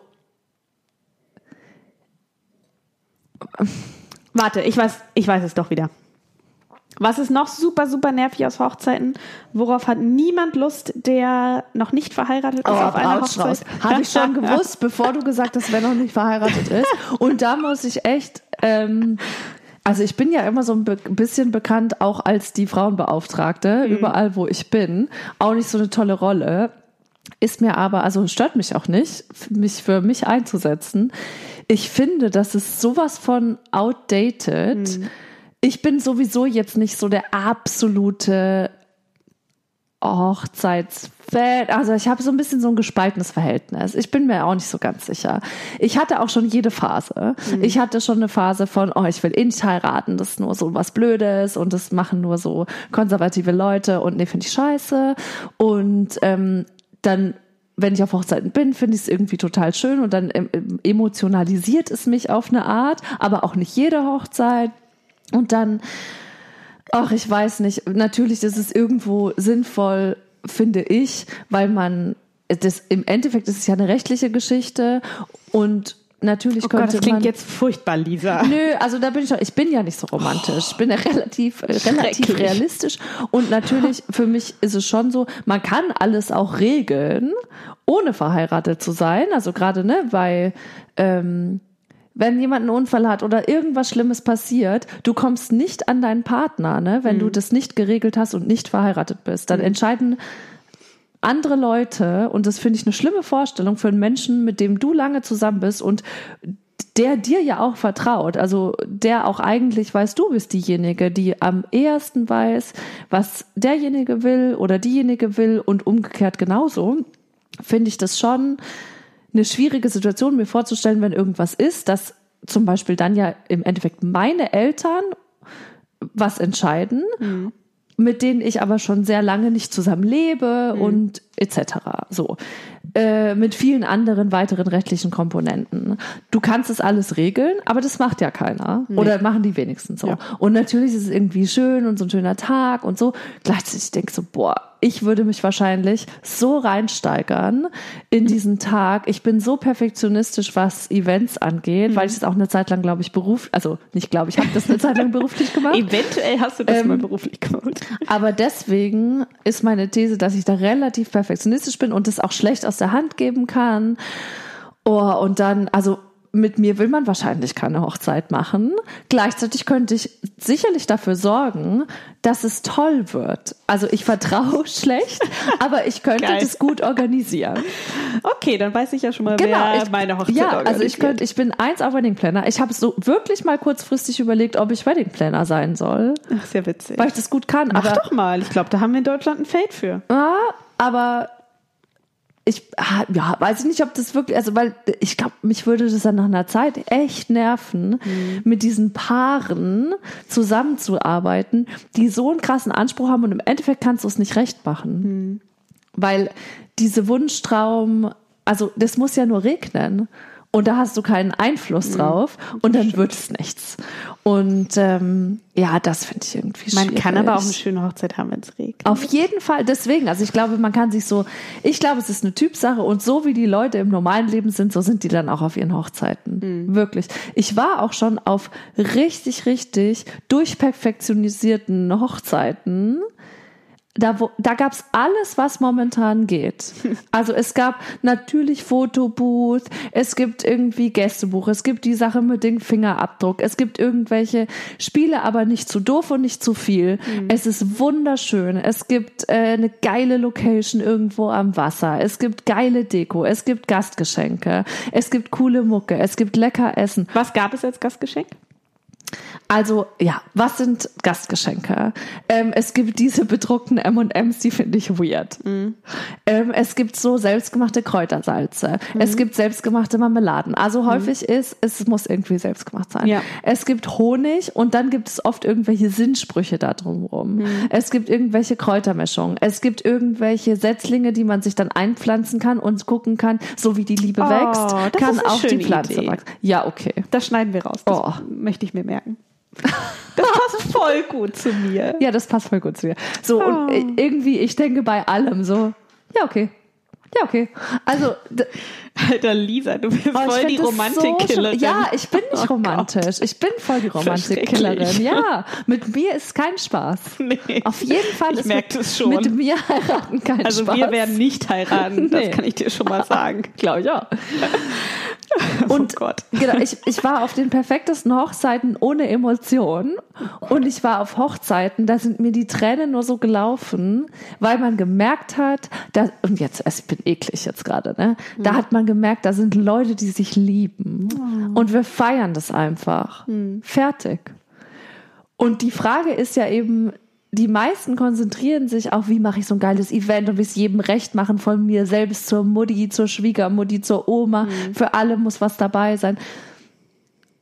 Warte, ich weiß, ich weiß es doch wieder. Was ist noch super, super nervig aus Hochzeiten? Worauf hat niemand Lust, der noch nicht verheiratet ist Oh, auf einer. Hochzeit? Habe ich schon gewusst, bevor du gesagt hast, wer noch nicht verheiratet ist. Und da muss ich echt, ähm, also ich bin ja immer so ein bisschen bekannt, auch als die Frauenbeauftragte, überall wo ich bin. Auch nicht so eine tolle Rolle. Ist mir aber, also stört mich auch nicht, mich für mich einzusetzen. Ich finde, das ist sowas von outdated. Ich bin sowieso jetzt nicht so der absolute Hochzeitsfan. Also ich habe so ein bisschen so ein gespaltenes Verhältnis. Ich bin mir auch nicht so ganz sicher. Ich hatte auch schon jede Phase. Ich hatte schon eine Phase von, oh, ich will eh nicht heiraten, das ist nur so was Blödes und das machen nur so konservative Leute und nee, finde ich scheiße. Und ähm, dann wenn ich auf Hochzeiten bin, finde ich es irgendwie total schön und dann ähm, emotionalisiert es mich auf eine Art, aber auch nicht jede Hochzeit. Und dann, ach, ich weiß nicht, natürlich ist es irgendwo sinnvoll, finde ich, weil man, das, im Endeffekt ist es ja eine rechtliche Geschichte und natürlich Oh Gott, könnte das klingt man, jetzt furchtbar, Lisa. Nö, also da bin ich schon, ich bin ja nicht so romantisch. Ich bin ja relativ, äh, relativ realistisch. Und natürlich, für mich ist es schon so, man kann alles auch regeln, ohne verheiratet zu sein. Also gerade, ne, weil, ähm, wenn jemand einen Unfall hat oder irgendwas Schlimmes passiert, du kommst nicht an deinen Partner, ne, wenn du das nicht geregelt hast und nicht verheiratet bist. Dann entscheiden andere Leute, und das finde ich eine schlimme Vorstellung für einen Menschen, mit dem du lange zusammen bist und der dir ja auch vertraut, also der auch eigentlich weiß, du bist diejenige, die am ehesten weiß, was derjenige will oder diejenige will und umgekehrt genauso, finde ich das schon eine schwierige Situation, mir vorzustellen, wenn irgendwas ist, dass zum Beispiel dann ja im Endeffekt meine Eltern was entscheiden, mit denen ich aber schon sehr lange nicht zusammen lebe und etc. So. Äh, mit vielen anderen weiteren rechtlichen Komponenten. Du kannst es alles regeln, aber das macht ja keiner. Oder machen die wenigsten so. Ja. Und natürlich ist es irgendwie schön und so ein schöner Tag und so. Gleichzeitig denke ich so, boah, ich würde mich wahrscheinlich so reinsteigern in diesen Tag. Ich bin so perfektionistisch, was Events angeht, weil ich das auch eine Zeit lang, glaube ich, beruf, also nicht glaube ich, habe das eine Zeit lang beruflich gemacht. Eventuell hast du das Ähm, mal beruflich gemacht. Aber deswegen ist meine These, dass ich da relativ perfektionistisch bin und es auch schlecht aus der Hand geben kann. Oh, und dann, also mit mir will man wahrscheinlich keine Hochzeit machen. Gleichzeitig könnte ich sicherlich dafür sorgen, dass es toll wird. Also ich vertraue schlecht, aber ich könnte Geil. das gut organisieren. Okay, dann weiß ich ja schon mal, Genau, wer ich, meine Hochzeit Ja, also ich könnte, ich bin eins auf Wedding Planner. Ich habe so wirklich mal kurzfristig überlegt, ob ich Wedding Planner sein soll, Ach, sehr witzig. weil ich das gut kann. Mach aber doch mal. Ich glaube, da haben wir in Deutschland ein Feld für. Ja, aber ich ja, weiß ich nicht, ob das wirklich, also weil ich glaube, mich würde das dann nach einer Zeit echt nerven, mit diesen Paaren zusammenzuarbeiten, die so einen krassen Anspruch haben und im Endeffekt kannst du es nicht recht machen. Weil diese Wunschtraum, also das muss ja nur regnen. Und da hast du keinen Einfluss drauf und dann wird es nichts. Und ähm, ja, das finde ich irgendwie Man schwierig. kann aber auch eine schöne Hochzeit haben, wenn es regnet. Auf jeden Fall, deswegen. Also ich glaube, man kann sich so, ich glaube, es ist eine Typsache und so wie die Leute im normalen Leben sind, so sind die dann auch auf ihren Hochzeiten. Wirklich. Ich war auch schon auf richtig, richtig durchperfektionisierten Hochzeiten. Da, wo, da gab's alles, was momentan geht. Also es gab natürlich Fotobooth, es gibt irgendwie Gästebuch, es gibt die Sache mit dem Fingerabdruck, es gibt irgendwelche Spiele, aber nicht zu doof und nicht zu viel. Es ist wunderschön. Es gibt äh, eine geile Location irgendwo am Wasser. Es gibt geile Deko, es gibt Gastgeschenke, es gibt coole Mucke, es gibt lecker Essen. Was gab es als Gastgeschenk? Also ja, was sind Gastgeschenke? Ähm, es gibt diese bedruckten M&Ms, die finde ich weird. Ähm, es gibt so selbstgemachte Kräutersalze. Es gibt selbstgemachte Marmeladen. Also häufig ist, es muss irgendwie selbstgemacht sein. Ja. Es gibt Honig und dann gibt es oft irgendwelche Sinnsprüche da drumherum. Es gibt irgendwelche Kräutermischungen. Es gibt irgendwelche Setzlinge, die man sich dann einpflanzen kann und gucken kann, so wie die Liebe Oh, wächst, kann auch die Pflanze Idee. wachsen. Ja, okay. Das schneiden wir raus. Das Oh. möchte ich mir merken. Das passt voll gut zu mir. Ja, das passt voll gut zu mir. So, und Oh. äh, irgendwie, ich denke bei allem so, ja, okay. Ja, okay. Also, Alter Lisa, du bist Oh, voll die Romantikkillerin. So, ja, ich bin nicht Oh romantisch. Ich bin voll die Romantikkillerin. Ja, mit mir ist kein Spaß. Nee. Auf jeden Fall Ich ist merk mit, das schon. mit mir heiraten kein Also Spaß. wir werden nicht heiraten, das Nee. kann ich dir schon mal sagen. glaube ich auch. Und oh Gott. Genau, ich, ich war auf den perfektesten Hochzeiten ohne Emotionen und ich war auf Hochzeiten, da sind mir die Tränen nur so gelaufen, weil man gemerkt hat, da, und jetzt, also ich bin eklig jetzt gerade, ne? Da hat man gemerkt, da sind Leute, die sich lieben und wir feiern das einfach. Fertig. Und die Frage ist ja eben, die meisten konzentrieren sich auf, wie mache ich so ein geiles Event und wie es jedem recht machen, von mir selbst zur Mutti, zur Schwiegermutti, zur Oma. Für alle muss was dabei sein.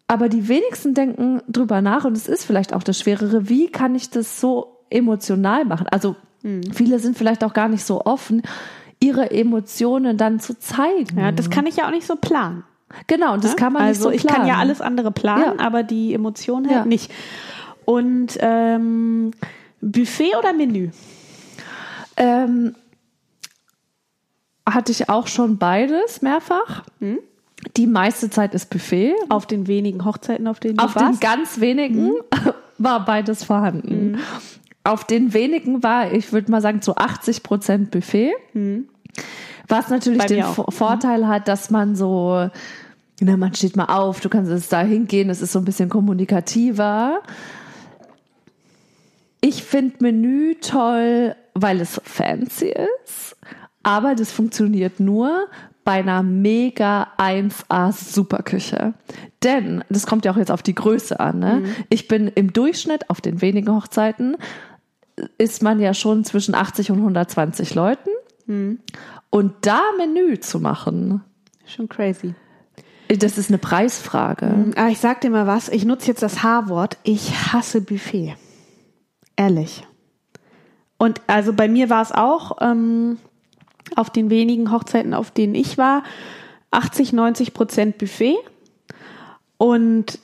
Aber die wenigsten denken drüber nach und es ist vielleicht auch das Schwerere, wie kann ich das so emotional machen? Also viele sind vielleicht auch gar nicht so offen, ihre Emotionen dann zu zeigen. Ja, das kann ich ja auch nicht so planen. Genau, und das ne? kann man also nicht so ich kann ja planen. alles andere planen, Ja. aber die Emotionen halt Ja. nicht. Und ähm, Buffet oder Menü? Ähm, hatte ich auch schon beides mehrfach. Die meiste Zeit ist Buffet. Auf den wenigen Hochzeiten, auf denen du Auf den warst? ganz wenigen war beides vorhanden. Auf den wenigen war, ich würde mal sagen, zu 80 Prozent Buffet. Was natürlich den auch. Vo- Vorteil hat, dass man so, na, man steht mal auf, du kannst jetzt da hingehen, es ist so ein bisschen kommunikativer. Ich finde Menü toll, weil es fancy ist, aber das funktioniert nur bei einer mega 1A Superküche. Denn, das kommt ja auch jetzt auf die Größe an, ne? Ich bin im Durchschnitt auf den wenigen Hochzeiten ist man ja schon zwischen 80 und 120 Leuten. Und da Menü zu machen, Schon crazy. das ist eine Preisfrage. Ah, ich sag dir mal was, ich nutze jetzt das H-Wort. Ich hasse Buffet. Ehrlich. Und also bei mir war es auch ähm, auf den wenigen Hochzeiten, auf denen ich war, 80, 90 Prozent Buffet. Und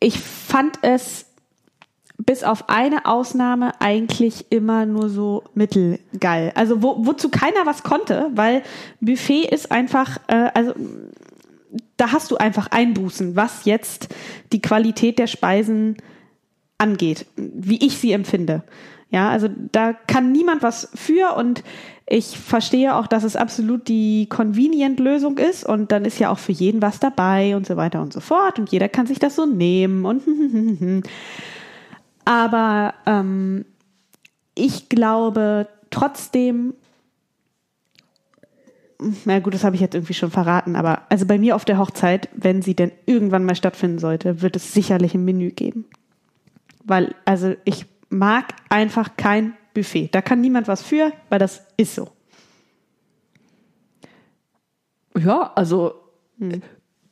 ich fand es bis auf eine Ausnahme eigentlich immer nur so mittelgeil. Also wo, wozu keiner was konnte, weil Buffet ist einfach, äh, also da hast du einfach Einbußen, was jetzt die Qualität der Speisen angeht, wie ich sie empfinde. Ja, also da kann niemand was für und ich verstehe auch, dass es absolut die Convenient-Lösung ist und dann ist ja auch für jeden was dabei und so weiter und so fort und jeder kann sich das so nehmen und aber ähm, ich glaube trotzdem, na gut, das habe ich jetzt irgendwie schon verraten, aber also bei mir auf der Hochzeit, wenn sie denn irgendwann mal stattfinden sollte, wird es sicherlich ein Menü geben. Weil, also ich mag einfach kein Buffet. Da kann niemand was für, weil das ist so. Ja, also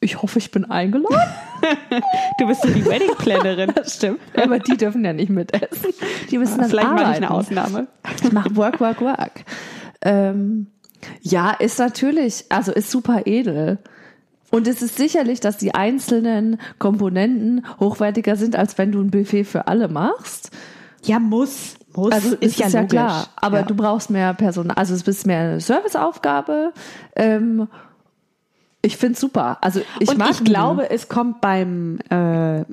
ich hoffe, ich bin eingeladen. Du bist so die Wedding Plannerin. Das stimmt. Aber die dürfen ja nicht mitessen. Die müssen dann Vielleicht mache ich arbeiten. eine Ausnahme. Ich mache Work, Work, Work. Ähm, ja, ist natürlich, also ist super edel. Und es ist sicherlich, dass die einzelnen Komponenten hochwertiger sind, als wenn du ein Buffet für alle machst. Ja, muss. Muss. Also ist, ja, logisch. klar. Aber ja. du brauchst mehr Personal. Also es ist mehr eine Serviceaufgabe. Ähm, ich finde es super. Also ich Und mag ich glaube, es kommt beim äh,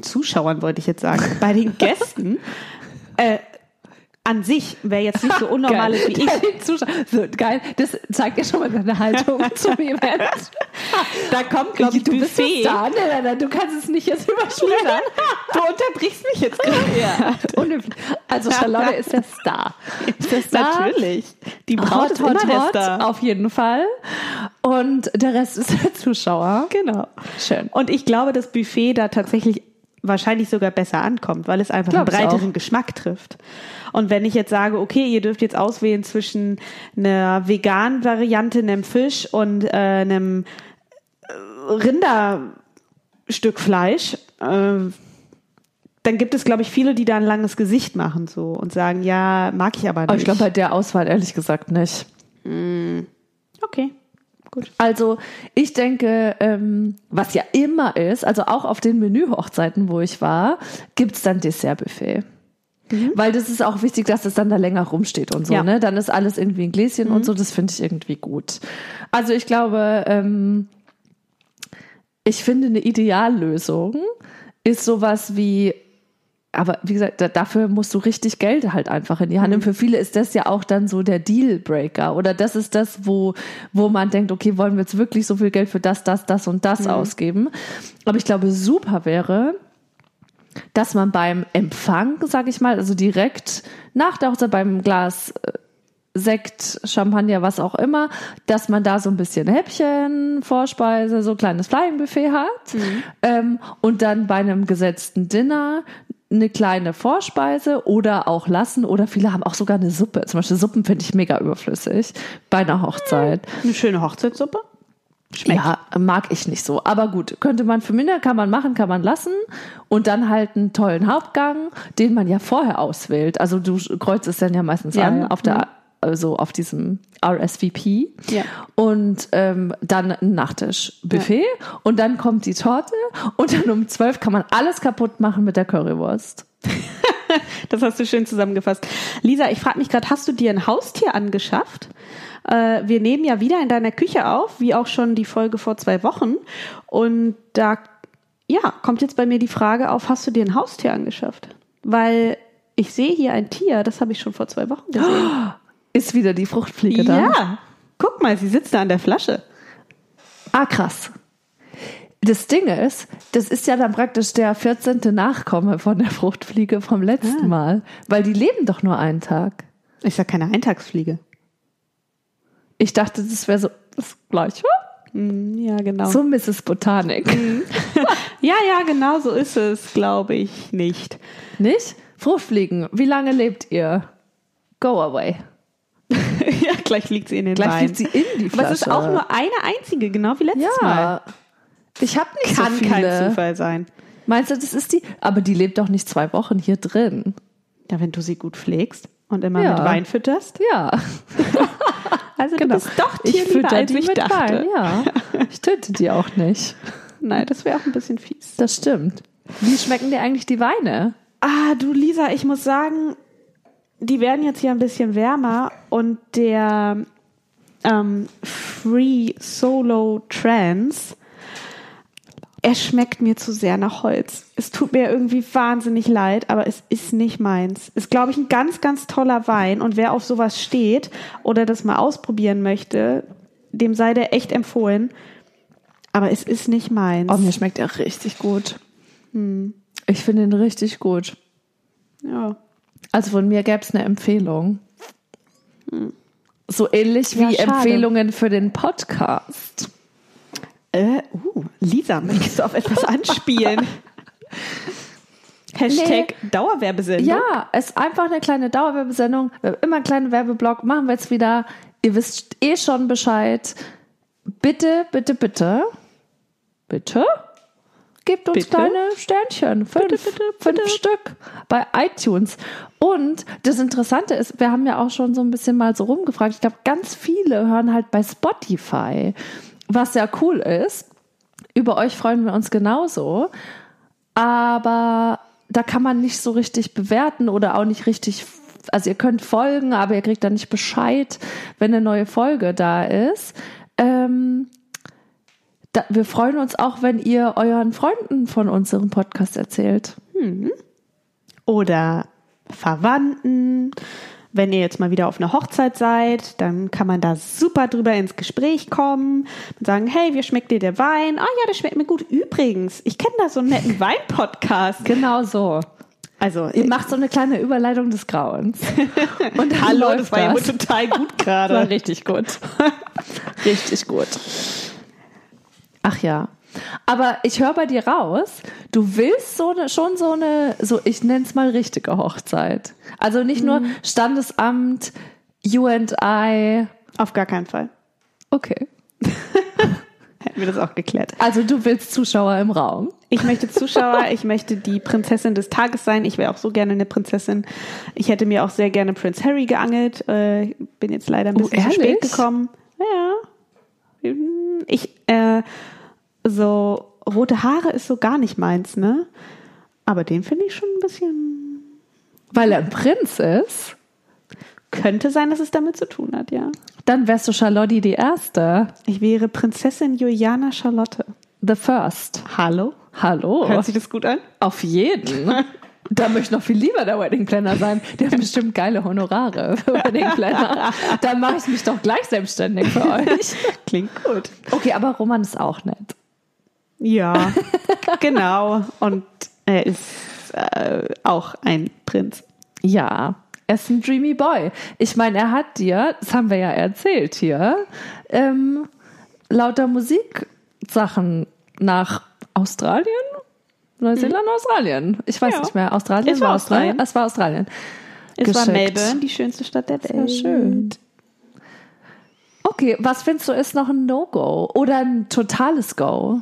Zuschauern, wollte ich jetzt sagen, bei den Gästen äh, an sich, wer jetzt nicht so unnormal ist wie ich. So, geil. Das zeigt ja schon mal deine Haltung zum Event. da kommt, glaube ich, du bist Buffet. jetzt da. Nein, nein, du kannst es nicht jetzt überschlittern. Du unterbrichst mich jetzt gerade. ja. Also Charlotte ist der Star. Ist der Star. Natürlich. Die Braut Hot, hot, hot, Star. auf jeden Fall. Und der Rest ist der Zuschauer. Genau. Schön. Und ich glaube, das Buffet da tatsächlich wahrscheinlich sogar besser ankommt, weil es einfach Glaub einen breiteren. Geschmack trifft. Und wenn ich jetzt sage, okay, ihr dürft jetzt auswählen zwischen einer veganen Variante, einem Fisch und äh, einem äh, Rinderstück Fleisch, äh, dann gibt es, glaube ich, viele, die da ein langes Gesicht machen so und sagen, ja, mag ich aber nicht. Aber ich glaube bei der Auswahl ehrlich gesagt nicht. okay, gut. Also ich denke, ähm, was ja immer ist, also auch auf den Menühochzeiten, wo ich war, gibt's dann Dessertbuffet. Weil das ist auch wichtig, dass es dann da länger rumsteht und so, Ja. ne? Dann ist alles irgendwie ein Gläschen und so, das finde ich irgendwie gut. Also ich glaube, ähm, ich finde eine Ideallösung ist sowas wie, aber wie gesagt, da, dafür musst du richtig Geld halt einfach in die Hand nehmen. Für viele ist das ja auch dann so der Dealbreaker. Oder das ist das, wo, wo man denkt, okay, wollen wir jetzt wirklich so viel Geld für das, das, das und das ausgeben? Aber ich glaube, super wäre, dass man beim Empfang, sag ich mal, also direkt nach der Hochzeit beim Glas äh, Sekt, Champagner, was auch immer, dass man da so ein bisschen Häppchen, Vorspeise, so ein kleines Flying-Buffet hat. Ähm, und dann bei einem gesetzten Dinner eine kleine Vorspeise oder auch lassen oder viele haben auch sogar eine Suppe. Zum Beispiel Suppen finde ich mega überflüssig bei einer Hochzeit. Eine schöne Hochzeitssuppe? Schmeckt. Ja, mag ich nicht so. Aber gut, könnte man für Minder, kann man machen, kann man lassen. Und dann halt einen tollen Hauptgang, den man ja vorher auswählt. Also du kreuzt es dann ja meistens Ja. an auf der, also auf diesem RSVP. Ja. Und ähm, dann ein Nachtisch-Buffet. Und dann kommt die Torte. Und dann um zwölf kann man alles kaputt machen mit der Currywurst. Das hast du schön zusammengefasst. Lisa, ich frage mich gerade, hast du dir ein Haustier angeschafft? Äh, wir nehmen ja wieder in deiner Küche auf, wie auch schon die Folge vor zwei Wochen. Und da ja, kommt jetzt bei mir die Frage auf, hast du dir ein Haustier angeschafft? Weil ich sehe hier ein Tier, das habe ich schon vor zwei Wochen gesehen. Ist wieder die Fruchtfliege da. ja, guck mal, sie sitzt da an der Flasche. Ah, krass. Das Ding ist, das ist ja dann praktisch der 14. Nachkomme von der Fruchtfliege vom letzten Ah. Mal, weil die leben doch nur einen Tag. Ist ja keine Eintagsfliege. Ich dachte, das wäre so das Gleiche. Hm, Ja, genau. So Mrs. Botanik. Ja, ja, genau so ist es, glaube ich nicht. Nicht? Fruchtfliegen, wie lange lebt ihr? Go away. ja, gleich liegt sie in den Gleich Wein. fliegt sie in die Flasche. Aber es ist auch nur eine einzige, genau wie letztes Mal. Ja. Ich habe nicht Kann so kein viele. Zufall sein. Meinst du, das ist die? Aber die lebt doch nicht zwei Wochen hier drin. Ja, wenn du sie gut pflegst und immer Ja. mit Wein fütterst. Ja, Also genau. du bist doch ich tierlieber, fütter als die ich mit dachte. Wein, ja. Ich töte die auch nicht. Nein, das wäre auch ein bisschen fies. Das stimmt. Wie schmecken dir eigentlich die Weine? Ah, du Lisa, ich muss sagen, die werden jetzt hier ein bisschen wärmer und der ähm, Free Solo Trance, er schmeckt mir zu sehr nach Holz. Es tut mir irgendwie wahnsinnig leid, aber es ist nicht meins. Ist, glaube ich, ein ganz, ganz toller Wein und wer auf sowas steht oder das mal ausprobieren möchte, dem sei der echt empfohlen. Aber es ist nicht meins. Oh, mir schmeckt er richtig gut. Ich finde ihn richtig gut. ja. Also von mir gäbe es eine Empfehlung. So ähnlich Ja, wie schade. Empfehlungen für den Podcast. Äh, uh, Lisa, möchtest du auf etwas anspielen? Hashtag Dauerwerbesendung. Ja, es ist einfach eine kleine Dauerwerbesendung. Wir haben immer einen kleinen Werbeblock. Machen wir jetzt wieder. Ihr wisst eh schon Bescheid. Bitte, bitte, bitte. Bitte? Gebt uns Bitte? kleine Sternchen. Fünf, Bitte, bitte, fünf. Stück bei iTunes. Und das Interessante ist, wir haben ja auch schon so ein bisschen mal so rumgefragt. Ich glaube, ganz viele hören halt bei Spotify, was ja cool ist. Über euch freuen wir uns genauso. Aber da kann man nicht so richtig bewerten oder auch nicht richtig. Also ihr könnt folgen, aber ihr kriegt dann nicht Bescheid, wenn eine neue Folge da ist. Ähm, da, wir freuen uns auch, wenn ihr euren Freunden von unserem Podcast erzählt. Oder Verwandten. Wenn ihr jetzt mal wieder auf einer Hochzeit seid, dann kann man da super drüber ins Gespräch kommen und sagen, hey, wie schmeckt dir der Wein? Ah ja, der schmeckt mir gut. Übrigens, ich kenne da so einen netten Wein-Podcast. Genau so. Also, Ihr macht so eine kleine Überleitung des Grauens. Und hallo, das war ja das. total gut Das war gerade. richtig gut. richtig gut. Ach ja. Aber ich höre bei dir raus, du willst so eine, schon so eine, so ich nenne es mal richtige Hochzeit. Also nicht nur Standesamt, you and I. Auf gar keinen Fall. Okay. Hätten wir das auch geklärt. Also du willst Zuschauer im Raum. Ich möchte Zuschauer, ich möchte die Prinzessin des Tages sein. Ich wäre auch so gerne eine Prinzessin. Ich hätte mir auch sehr gerne Prince Harry geangelt. Äh, bin jetzt leider ein Oh, bisschen zu spät gekommen. Ja. Ich, äh, so rote Haare ist so gar nicht meins, ne? Aber den finde ich schon ein bisschen Weil er ein Prinz ist? Könnte sein, dass es damit zu tun hat, ja. Dann wärst du Charlotte die Erste. Ich wäre Prinzessin Juliana Charlotte. The First. Hallo? Hallo. Hört sich das gut an? Auf jeden. Da möchte ich noch viel lieber der Wedding Planner sein. Die haben bestimmt geile Honorare für Wedding Planner. Da mache ich mich doch gleich selbstständig für euch. Klingt gut. Okay, aber Roman ist auch nett. Ja, genau. Und er ist äh, auch ein Prinz. Ja, er ist ein dreamy Boy. Ich meine, er hat dir, das haben wir ja erzählt hier, ähm, lauter Musiksachen nach Australien? Neuseeland, Australien. Ich weiß Ja. nicht mehr. Australien Es war Australien. Es war Australien. Es war Geschickt. Melbourne, die schönste Stadt der Welt. Sehr schön. Okay, was findest du ist noch ein No-Go oder ein totales Go?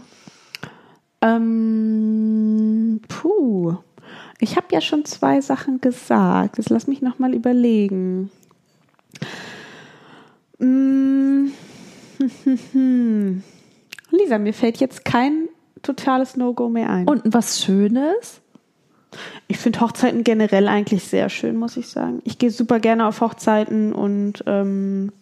Ähm, puh. Ich habe ja schon zwei Sachen gesagt. Jetzt lass mich noch mal überlegen. Mm, Lisa, mir fällt jetzt kein totales No-Go mehr ein. Und was Schönes? Ich finde Hochzeiten generell eigentlich sehr schön, muss ich sagen. Ich gehe super gerne auf Hochzeiten und ähm,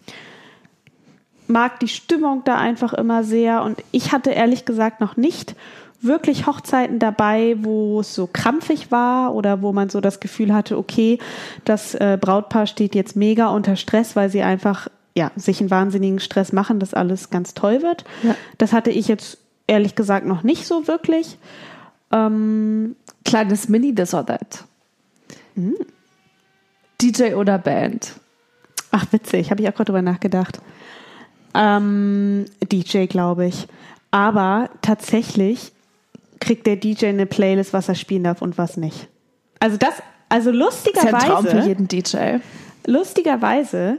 mag die Stimmung da einfach immer sehr. Und ich hatte ehrlich gesagt noch nicht wirklich Hochzeiten dabei, wo es so krampfig war oder wo man so das Gefühl hatte, okay, das äh, Brautpaar steht jetzt mega unter Stress, weil sie einfach ja, sich einen wahnsinnigen Stress machen, dass alles ganz toll wird. Ja. Das hatte ich jetzt ehrlich gesagt noch nicht so wirklich. Ähm, Kleines Mini This or That. DJ oder Band? Ach, witzig, habe ich auch gerade drüber nachgedacht. Ähm, DJ, glaube ich. Aber tatsächlich kriegt der DJ eine Playlist, was er spielen darf und was nicht. Also das, also Das ist ein Traum für lustigerweise, jeden DJ. lustigerweise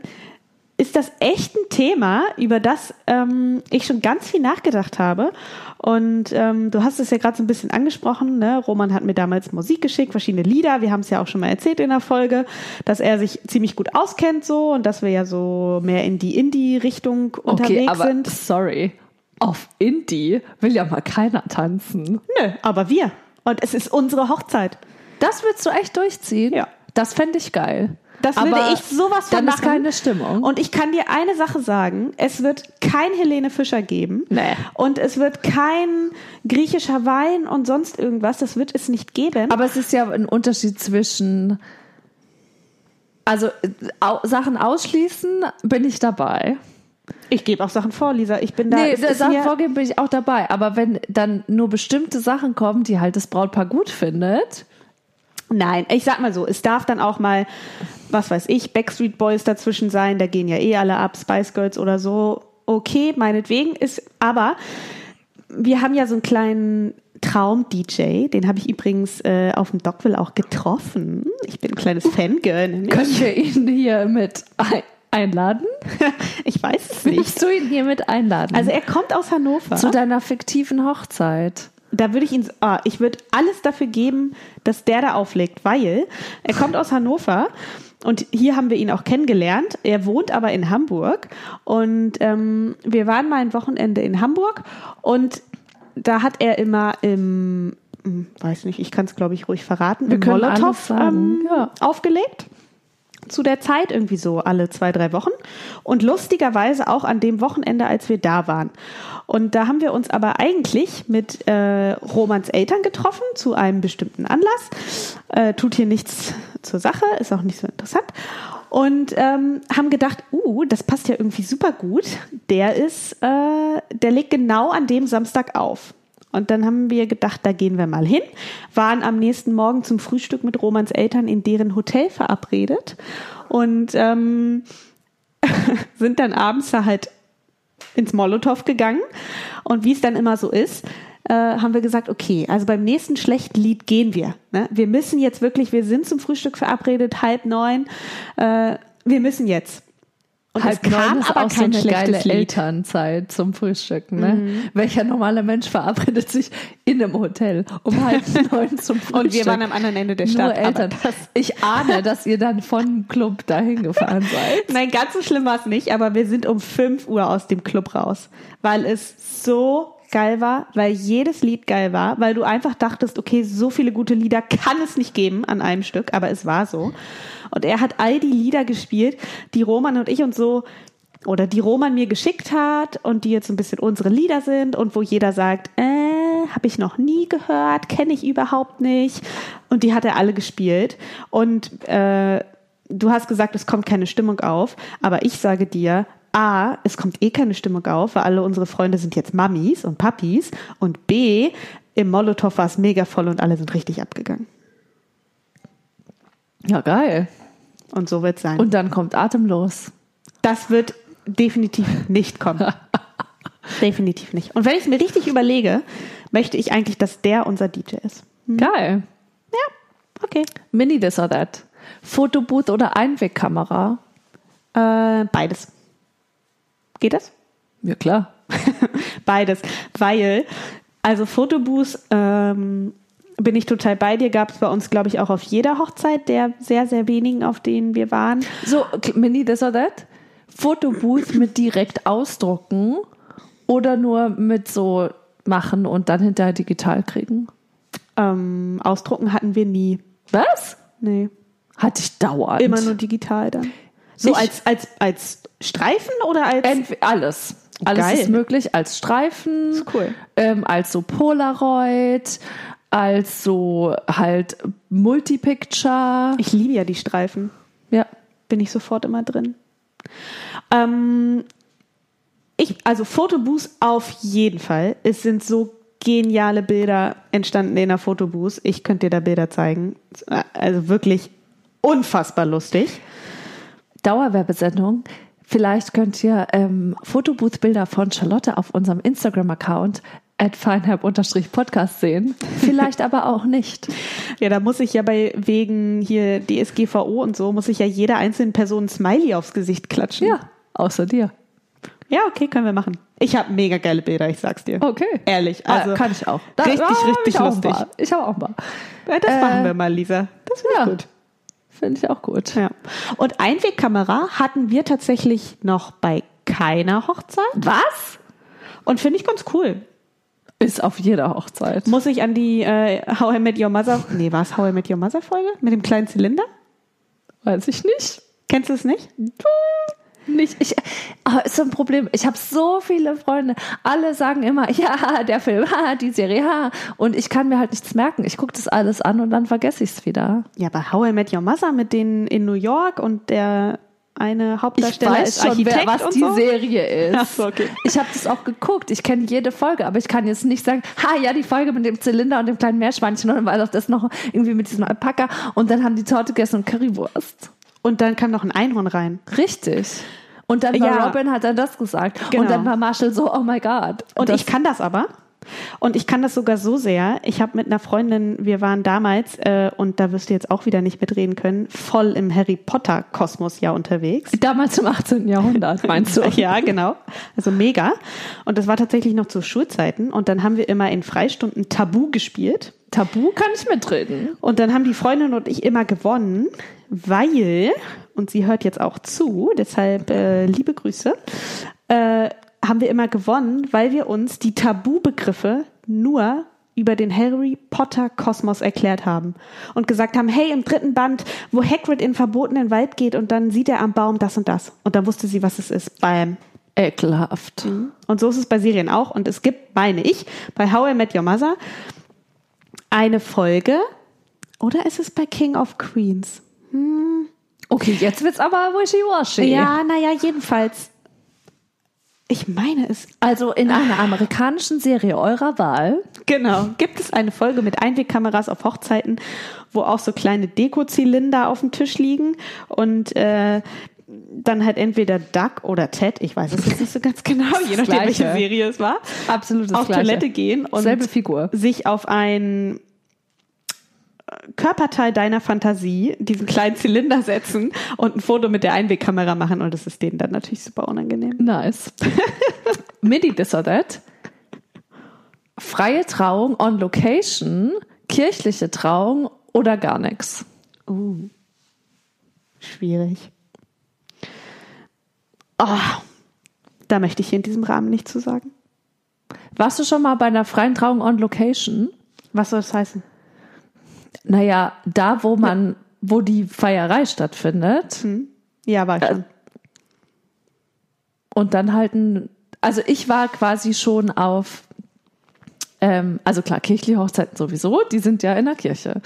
ist das echt ein Thema, über das ähm, ich schon ganz viel nachgedacht habe. Und ähm, du hast es ja gerade so ein bisschen angesprochen. Ne? Roman hat mir damals Musik geschickt, verschiedene Lieder. Wir haben es ja auch schon mal erzählt in der Folge, dass er sich ziemlich gut auskennt so und dass wir ja so mehr in die Indie-Richtung Okay, unterwegs aber sind. sorry. Auf Indie will ja mal keiner tanzen. Nö, aber wir. Und es ist unsere Hochzeit. Das willst du echt durchziehen? Ja. Das fände ich geil. Das Aber würde ich sowas von Dann ist machen. keine Stimmung. Und ich kann dir eine Sache sagen, es wird kein Helene Fischer geben. Nee. Und es wird kein griechischer Wein und sonst irgendwas. Das wird es nicht geben. Aber es ist ja ein Unterschied zwischen, also au, Sachen ausschließen, bin ich dabei. ich gebe auch Sachen vor, Lisa. Ich bin da. nee, ist Sachen vorgeben bin ich auch dabei. Aber wenn dann nur bestimmte Sachen kommen, die halt das Brautpaar gut findet, Nein, ich sag mal so, es darf dann auch mal, was weiß ich, Backstreet Boys dazwischen sein, da gehen ja eh alle ab, Spice Girls oder so. Okay, meinetwegen ist, aber wir haben ja so einen kleinen Traum-DJ, den habe ich übrigens äh, auf dem Dockville auch getroffen. Ich bin ein kleines Fangirl. nämlich. können wir ihn hier mit ein einladen? Ich weiß es nicht. Willst du ihn hier mit einladen? Also er kommt aus Hannover. zu deiner fiktiven Hochzeit. da würde ich ihn, ah, ich würde alles dafür geben, dass der da auflegt, weil er kommt aus Hannover und hier haben wir ihn auch kennengelernt. Er wohnt aber in Hamburg und ähm, wir waren mal ein Wochenende in Hamburg und da hat er immer im, hm, weiß nicht, ich kann es glaube ich ruhig verraten, im können alles Molotow ähm, ja. aufgelegt zu der Zeit, irgendwie so alle zwei, drei Wochen. Und lustigerweise auch an dem Wochenende, als wir da waren. Und da haben wir uns aber eigentlich mit äh, Romans Eltern getroffen zu einem bestimmten Anlass. Äh, tut hier nichts zur Sache, ist auch nicht so interessant. Und ähm, haben gedacht, uh, das passt ja irgendwie super gut. Der ist, äh, der legt genau an dem Samstag auf. Und dann haben wir gedacht, da gehen wir mal hin. Waren am nächsten Morgen zum Frühstück mit Romans Eltern in deren Hotel verabredet und ähm, sind dann abends da halt ins Molotow gegangen. Und wie es dann immer so ist, äh, haben wir gesagt, okay, also beim nächsten schlechten Lied gehen wir. Ne? Wir müssen jetzt wirklich, wir sind zum Frühstück verabredet, halb neun. Äh, wir müssen jetzt. Und Halb es kam ist aber auch so kein eine geile Lied. Mhm. Elternzeit zum Frühstücken. Ne? Welcher normale Mensch verabredet sich in einem Hotel um halb neun zum Frühstück? Und wir waren am anderen Ende der Nur Stadt. aber Eltern. Ich ahne, dass ihr dann vom Club dahin gefahren seid. Nein, ganz so schlimm war es nicht, aber wir sind um 5 Uhr aus dem Club raus, weil es so geil war, weil jedes Lied geil war, weil du einfach dachtest, okay, so viele gute Lieder kann es nicht geben an einem Stück, aber es war so. Und er hat all die Lieder gespielt, die Roman und ich uns so oder die Roman mir geschickt hat und die jetzt ein bisschen unsere Lieder sind und wo jeder sagt, äh, habe ich noch nie gehört, kenne ich überhaupt nicht. Und die hat er alle gespielt. Und äh, du hast gesagt, es kommt keine Stimmung auf, aber ich sage dir, A, es kommt eh keine Stimmung auf, weil alle unsere Freunde sind jetzt Mamis und Papis. Und B, im Molotow war es mega voll und alle sind richtig abgegangen. Ja, geil. Und so wird es sein. Und dann kommt Atemlos. das wird definitiv nicht kommen. definitiv nicht. Und wenn ich es mir richtig überlege, möchte ich eigentlich, dass der unser DJ ist. Geil. Ja, okay. Mini this or that. Fotobooth oder Einwegkamera? Äh, beides. Geht das? Ja, klar. Beides, weil, also Fotobooth ähm, bin ich total bei dir, gab es bei uns, glaube ich, auch auf jeder Hochzeit der sehr, sehr wenigen, auf denen wir waren. So, Mini this or that? Fotobooth mit direkt ausdrucken oder nur mit so machen und dann hinterher digital kriegen? Ähm, Ausdrucken hatten wir nie. Was? Nee. Hatte ich dauernd. Immer nur digital dann. So Ich- als, als, als Streifen oder als. Alles. Alles Geil. ist möglich als Streifen, cool. ähm, als so Polaroid, als so halt Multipicture. ich liebe ja die Streifen. Ja. Bin ich sofort immer drin. Ähm, ich, also Fotobooth auf jeden Fall. Es sind so geniale Bilder entstanden in der Fotobooth. Ich könnte dir da Bilder zeigen. Also wirklich unfassbar lustig. Dauerwerbesendung. Vielleicht könnt ihr ähm, Fotobooth-Bilder von Charlotte auf unserem Instagram-Account at feinherb-podcast sehen. Vielleicht aber auch nicht. Ja, da muss ich ja bei wegen hier DSGVO und so, muss ich ja jeder einzelnen Person ein Smiley aufs Gesicht klatschen. Ja, außer dir. Ja, okay, können wir machen. Ich habe mega geile Bilder, ich sag's dir. Okay. Ehrlich, Also, also kann ich auch. richtig, hab richtig ich auch lustig. Mal. Ich habe auch mal. Ja, das Äh, machen wir mal, Lisa. Das finde ja. gut. Finde ich auch gut. Ja. Und Einwegkamera hatten wir tatsächlich noch bei keiner Hochzeit. Was? Und finde ich ganz cool. Ist auf jeder Hochzeit. Muss ich an die äh, How I Met Your Mother, nee, war es How I Met Your Mother Folge? Mit dem kleinen Zylinder? Weiß ich nicht. Kennst du es nicht? Nicht. Ich, ah, ist so ein Problem. Ich habe so viele Freunde. Alle sagen immer, ja, der Film, ha, die Serie, ha. Und ich kann mir halt nichts merken. Ich gucke das alles an und dann vergesse ich es wieder. Ja, bei How I Met Your Mother mit denen in New York und der eine Ich Hauptdarsteller weiß ist schon, Architekt wer, was und die so. Serie ist. Ach so, okay. Ich habe das auch geguckt. Ich kenne jede Folge, aber ich kann jetzt nicht sagen, ha, ja, die Folge mit dem Zylinder und dem kleinen Meerschweinchen und dann war doch das noch irgendwie mit diesem Alpaka und dann haben die Torte gegessen und Currywurst. Und dann kam noch ein Einhorn rein. Richtig. Und dann war Ja. Robin, hat dann das gesagt. Genau. Und dann war Marshall so, oh my God. Und das, ich kann das aber. Und ich kann das sogar so sehr. Ich habe mit einer Freundin, wir waren damals, äh, und da wirst du jetzt auch wieder nicht mitreden können, voll im Harry Potter-Kosmos ja unterwegs. damals im 18. Jahrhundert, meinst du? Ja, genau. Also mega. Und das war tatsächlich noch zu Schulzeiten. Und dann haben wir immer in Freistunden Tabu gespielt. Tabu kann ich mitreden. Und dann haben die Freundin und ich immer gewonnen, weil, und sie hört jetzt auch zu, deshalb äh, liebe Grüße, äh, haben wir immer gewonnen, weil wir uns die Tabubegriffe nur über den Harry Potter Kosmos erklärt haben und gesagt haben, hey, im dritten Band, wo Hagrid in verbotenen Wald geht und dann sieht er am Baum das und das. Und dann wusste sie, was es ist. Bam. Ekelhaft. Und so ist es bei Serien auch. Und es gibt, meine ich, bei How I Met Your Mother eine Folge, oder ist es bei King of Queens? Okay, jetzt wird's aber wishy-washy. Ja, naja, jedenfalls. Ich meine es. Also in einer amerikanischen Serie eurer Wahl. Genau. Gibt es eine Folge mit Einwegkameras auf Hochzeiten, wo auch so kleine Dekozylinder auf dem Tisch liegen und äh, dann halt entweder Duck oder Ted, ich weiß es jetzt nicht so ganz genau, je nachdem, welche Gleiche. Serie es war, Absolut auf Toilette gehen und Selbe Figur. sich auf ein Körperteil deiner Fantasie diesen kleinen Zylinder setzen und ein Foto mit der Einwegkamera machen und das ist denen dann natürlich super unangenehm. Nice. Midi this or that. Freie Trauung on Location, kirchliche Trauung oder gar nichts. Uh, schwierig. Oh, da möchte ich hier in diesem Rahmen nicht zu sagen. Warst du schon mal bei einer freien Trauung on Location? Was soll das heißen? Naja, da, wo man, wo die Feierei stattfindet. Ja, war ich schon. Und dann halt ein, also ich war quasi schon auf, ähm, also klar, kirchliche Hochzeiten sowieso, die sind ja in der Kirche.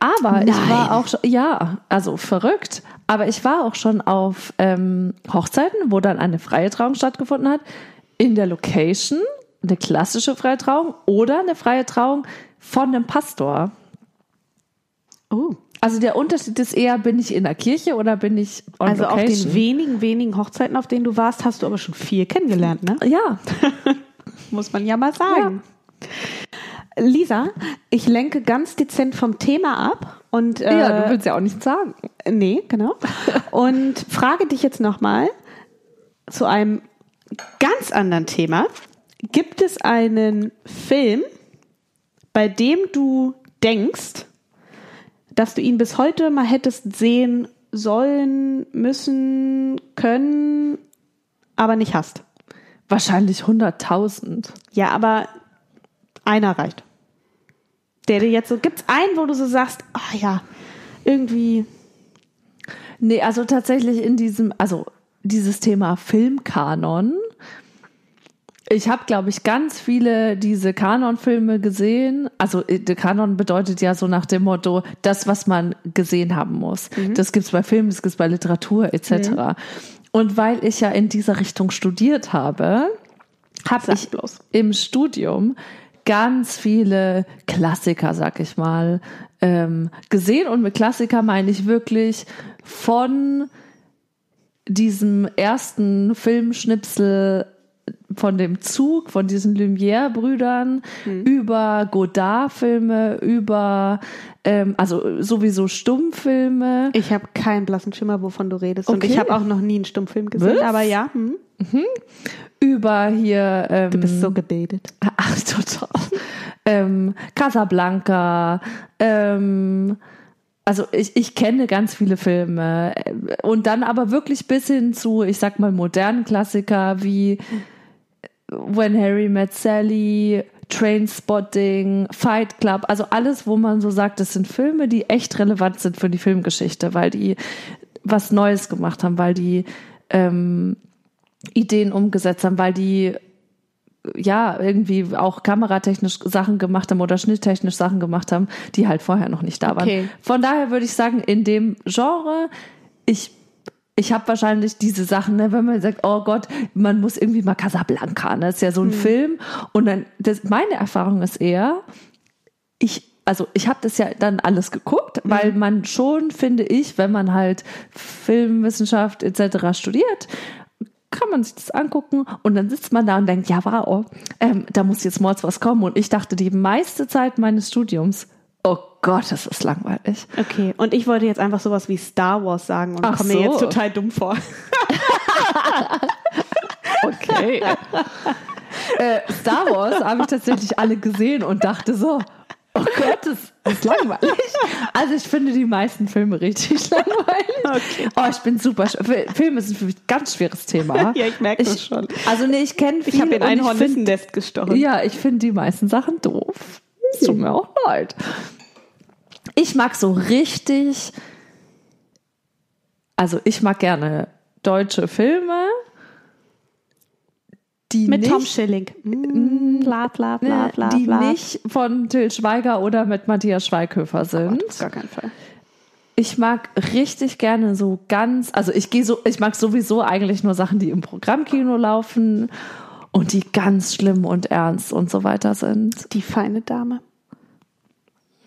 Aber ich Nein. war auch schon, ja, also verrückt, aber ich war auch schon auf ähm, Hochzeiten, wo dann eine freie Trauung stattgefunden hat, in der Location, eine klassische freie Trauung oder eine freie Trauung von einem Pastor. Oh. Also der Unterschied ist eher, bin ich in der Kirche oder bin ich on Also auf location? den wenigen, wenigen Hochzeiten, auf denen du warst, hast du aber schon viel kennengelernt, ne? ja, Muss man ja mal sagen. Lisa, ich lenke ganz dezent vom Thema ab und äh, ja, du willst ja auch nichts sagen. nee, genau. Und frage dich jetzt nochmal zu einem ganz anderen Thema. Gibt es einen Film, bei dem du denkst, dass du ihn bis heute mal hättest sehen sollen, müssen, können, aber nicht hast? Wahrscheinlich 100.000. Ja, aber einer reicht. Der dir jetzt so, gibt's einen, wo du so sagst, ah ja, irgendwie, Nee, also tatsächlich in diesem, also dieses Thema Filmkanon. Ich habe, glaube ich, ganz viele diese Kanon-Filme gesehen. Also äh, der Kanon bedeutet ja so nach dem Motto, das, was man gesehen haben muss. Das gibt's bei Filmen, das gibt's bei Literatur etc. Und weil ich ja in dieser Richtung studiert habe, habe ich bloß. im Studium ganz viele Klassiker, sag ich mal, ähm, gesehen. Und mit Klassiker meine ich wirklich von diesem ersten Filmschnipsel von dem Zug, von diesen Lumière-Brüdern, über Godard-Filme, über ähm, also sowieso Stummfilme. ich habe keinen blassen Schimmer, wovon du redest. Und Okay. ich habe auch noch nie einen Stummfilm gesehen, Was? aber ja, hm, über hier ähm, du bist so gebildet. Ach, total. ähm, Casablanca. Ähm, also ich, ich kenne ganz viele Filme. Und dann aber wirklich bis hin zu, ich sag mal, modernen Klassiker wie When Harry Met Sally, Trainspotting, Fight Club. Also alles, wo man so sagt, das sind Filme, die echt relevant sind für die Filmgeschichte, weil die was Neues gemacht haben, weil die ähm, Ideen umgesetzt haben, weil die ja, irgendwie auch kameratechnisch Sachen gemacht haben oder schnitttechnisch Sachen gemacht haben, die halt vorher noch nicht da waren. Okay. Von daher würde ich sagen, in dem Genre, ich, ich habe wahrscheinlich diese Sachen, ne, wenn man sagt, oh Gott, man muss irgendwie mal Casablanca, ne, ist ja so ein Film. Und dann, das, meine Erfahrung ist eher, ich, also ich habe das ja dann alles geguckt, weil man schon, finde ich, wenn man halt Filmwissenschaft etc. studiert, kann man sich das angucken und dann sitzt man da und denkt, ja, wow, ähm, da muss jetzt mords was kommen. Und ich dachte die meiste Zeit meines Studiums, Gott, das ist langweilig. Okay, und ich wollte jetzt einfach sowas wie Star Wars sagen und Ach komme so. mir jetzt total dumm vor. Okay. äh, Star Wars habe ich tatsächlich alle gesehen und dachte so, oh Gott, das ist langweilig. Also ich finde die meisten Filme richtig langweilig. Okay. Oh, ich bin super. Filme sind für mich ein ganz schweres Thema. Ja, ich merke das schon. Also nee, ich kenne viele Ich habe in und ein ich find- Hornissennest gestochen. Ja, ich finde die meisten Sachen doof. Es tut mir auch leid. Ich mag so richtig, also ich mag gerne deutsche Filme, die Mit nicht, Tom Schilling. Mm, bla bla bla ne, bla die bla. nicht von Till Schweiger oder mit Matthias Schweighöfer sind. Auf gar keinen Fall. Ich mag richtig gerne so ganz, also ich gehe so, ich mag sowieso eigentlich nur Sachen, die im Programmkino laufen und die ganz schlimm und ernst und so weiter sind. Die feine Dame.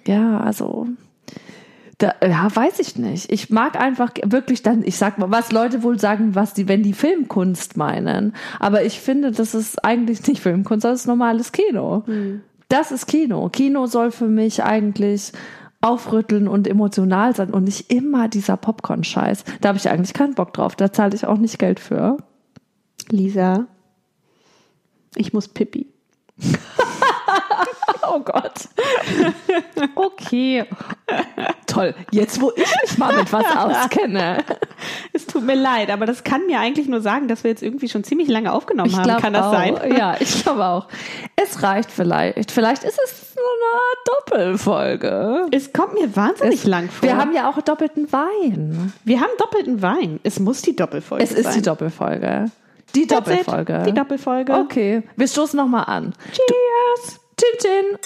Ja, also da, ja, weiß ich nicht. Ich mag einfach wirklich dann, ich sag mal, was Leute wohl sagen, was die, wenn die Filmkunst meinen. Aber ich finde, das ist eigentlich nicht Filmkunst, das ist normales Kino. Das ist Kino. Kino soll für mich eigentlich aufrütteln und emotional sein und nicht immer dieser Popcorn-Scheiß. Da habe ich eigentlich keinen Bock drauf. Da zahle ich auch nicht Geld für. Lisa, ich muss pipi. Oh Gott. Okay. Toll. Jetzt, wo ich mich mal mit was auskenne. Es tut mir leid, aber das kann mir eigentlich nur sagen, dass wir jetzt irgendwie schon ziemlich lange aufgenommen Ich haben. Kann das auch. sein? Ja, ich glaube auch. Es reicht vielleicht. Vielleicht ist es so eine Doppelfolge. Es kommt mir wahnsinnig lang vor. Wir haben ja auch doppelten Wein. wir haben doppelten Wein. Es muss die Doppelfolge Es ist sein. die Doppelfolge. Die That's it. Doppelfolge. Die Doppelfolge. Okay, wir stoßen nochmal an. Cheers. Tschüss. tschin.